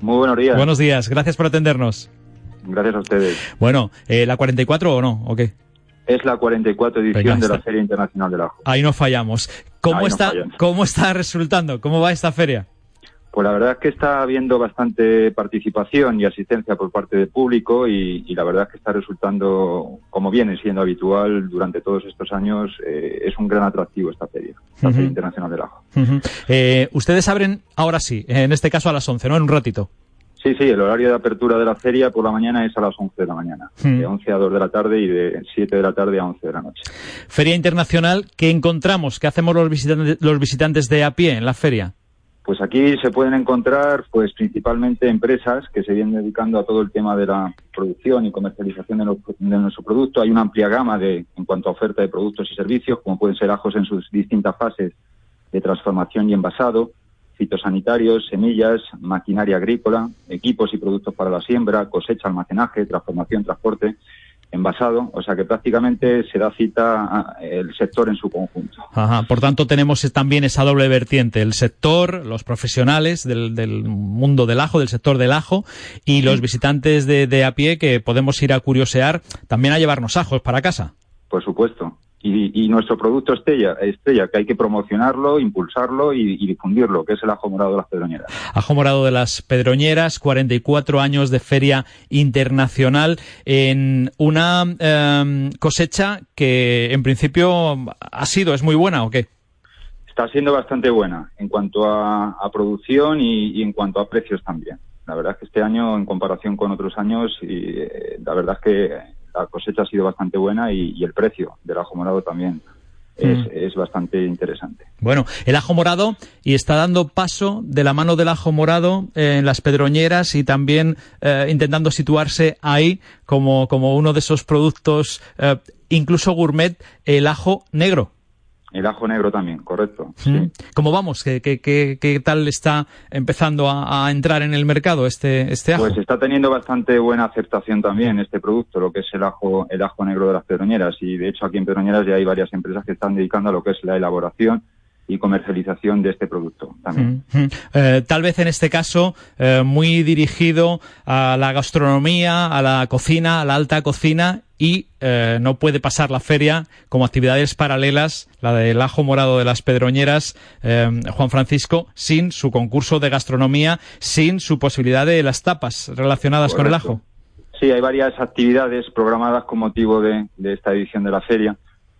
Muy buenos días. Buenos días. Gracias por atendernos. Gracias a ustedes. Bueno, eh, ¿la 44 o no? ¿O qué? Es la 44 edición Venga, de la. Feria Internacional del Ajo. Ahí no fallamos. ¿Cómo, Ahí está. ¿Cómo está resultando? ¿Cómo va esta feria? Pues la verdad es que está habiendo bastante participación y asistencia por parte del público y, y la verdad es que está resultando, como viene siendo habitual durante todos estos años, eh, es un gran atractivo esta feria, la. Feria Internacional del Ajo. Eh, ustedes abren ahora sí, en este caso a las 11, ¿no? En un ratito. Sí, sí, el horario de apertura de la feria por la mañana es a las 11 de la mañana, Hmm. de 11 a 2 de la tarde y de 7 de la tarde a 11 de la noche. Feria internacional, ¿qué encontramos? ¿Qué hacemos los visitantes, los visitantes de a pie en la feria? Pues aquí se pueden encontrar, pues principalmente empresas que se vienen dedicando a todo el tema de la producción y comercialización de, de nuestro producto. Hay una amplia gama de, en cuanto a oferta de productos y servicios, como pueden ser ajos en sus distintas fases de transformación y envasado, fitosanitarios, semillas, maquinaria agrícola, equipos y productos para la siembra, cosecha, almacenaje, transformación, transporte, envasado. O sea que prácticamente se da cita el sector en su conjunto. Ajá, por tanto, tenemos también esa doble vertiente, el sector, los profesionales del, del mundo del ajo, del sector del ajo, y los visitantes de, de a pie que podemos ir a curiosear, también a llevarnos ajos para casa. Por supuesto. Y, y nuestro producto estrella, estrella, que hay que promocionarlo, impulsarlo y, y difundirlo, que es el ajo morado de las pedroñeras. Ajo Morado de las Pedroñeras, 44 años de feria internacional en una em, cosecha que en principio ha sido, es muy buena o qué? Está siendo bastante buena en cuanto a, a producción y, y en cuanto a precios también. La verdad es que este año, en comparación con otros años, y, eh, la verdad es que la cosecha ha sido bastante buena y, y el precio del ajo morado también es, Mm. es bastante interesante. Bueno, el ajo morado y está dando paso de la mano del ajo morado en las pedroñeras y también eh, intentando situarse ahí como, como uno de esos productos, eh, incluso gourmet, el ajo negro. El ajo negro también, correcto. Mm. ¿Cómo vamos? ¿Qué, qué, qué, qué tal está empezando a, a entrar en el mercado este, este ajo? Pues está teniendo bastante buena aceptación también este producto, lo que es el ajo, el ajo negro de las pedroñeras. Y de hecho aquí en Pedroñeras ya hay varias empresas que están dedicando a lo que es la elaboración y comercialización de este producto también. Mm, mm. Eh, tal vez en este caso eh, muy dirigido a la gastronomía, a la cocina, a la alta cocina y eh, no puede pasar la feria como actividades paralelas, la del ajo morado de las Pedroñeras, eh, Juan Francisco, sin su concurso de gastronomía, sin su posibilidad de las tapas relacionadas con el ajo. Sí, hay varias actividades programadas con motivo de, de esta edición de la feria.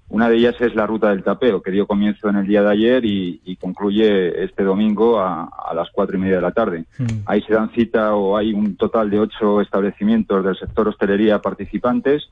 Una de ellas es la ruta del tapeo, que dio comienzo en el día de ayer y, y concluye este domingo a, a las cuatro y media de la tarde. Ahí se dan cita o hay un total de ocho establecimientos del sector hostelería participantes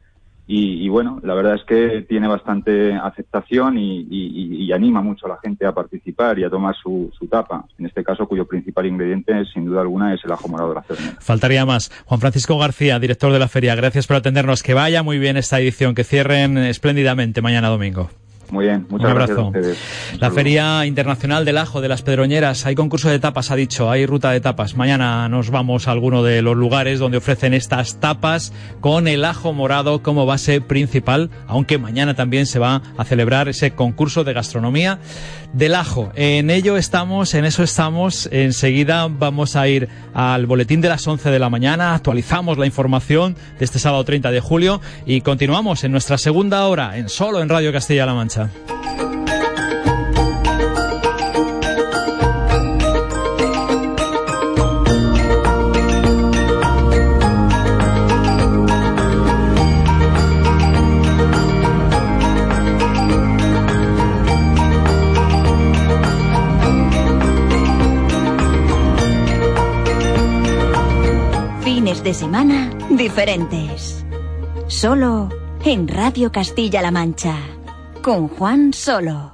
y, y bueno, la verdad es que tiene bastante aceptación y, y- y anima mucho a la gente a participar y a tomar su, su tapa, en este caso cuyo principal ingrediente sin duda alguna es el ajo morado de la cerveza. Faltaría más. Juan Francisco García, director de la feria, gracias por atendernos. Que vaya muy bien esta edición, que cierren espléndidamente mañana domingo. Muy bien, muchas Un gracias a abrazo. ustedes. La. Feria Internacional del Ajo de las Pedroñeras, hay concurso de tapas, ha dicho, hay ruta de tapas. Mañana nos vamos a alguno de los lugares donde ofrecen estas tapas con el ajo morado como base principal, aunque mañana también se va a celebrar ese concurso de gastronomía del ajo. En ello estamos, en eso estamos. Enseguida vamos a ir al boletín de las 11 de la mañana, actualizamos la información de este sábado 30 de julio y continuamos en nuestra segunda hora en solo en Radio Castilla-La Mancha. Fines de semana diferentes. Solo en Radio Castilla-La Mancha. Con Juan Solo.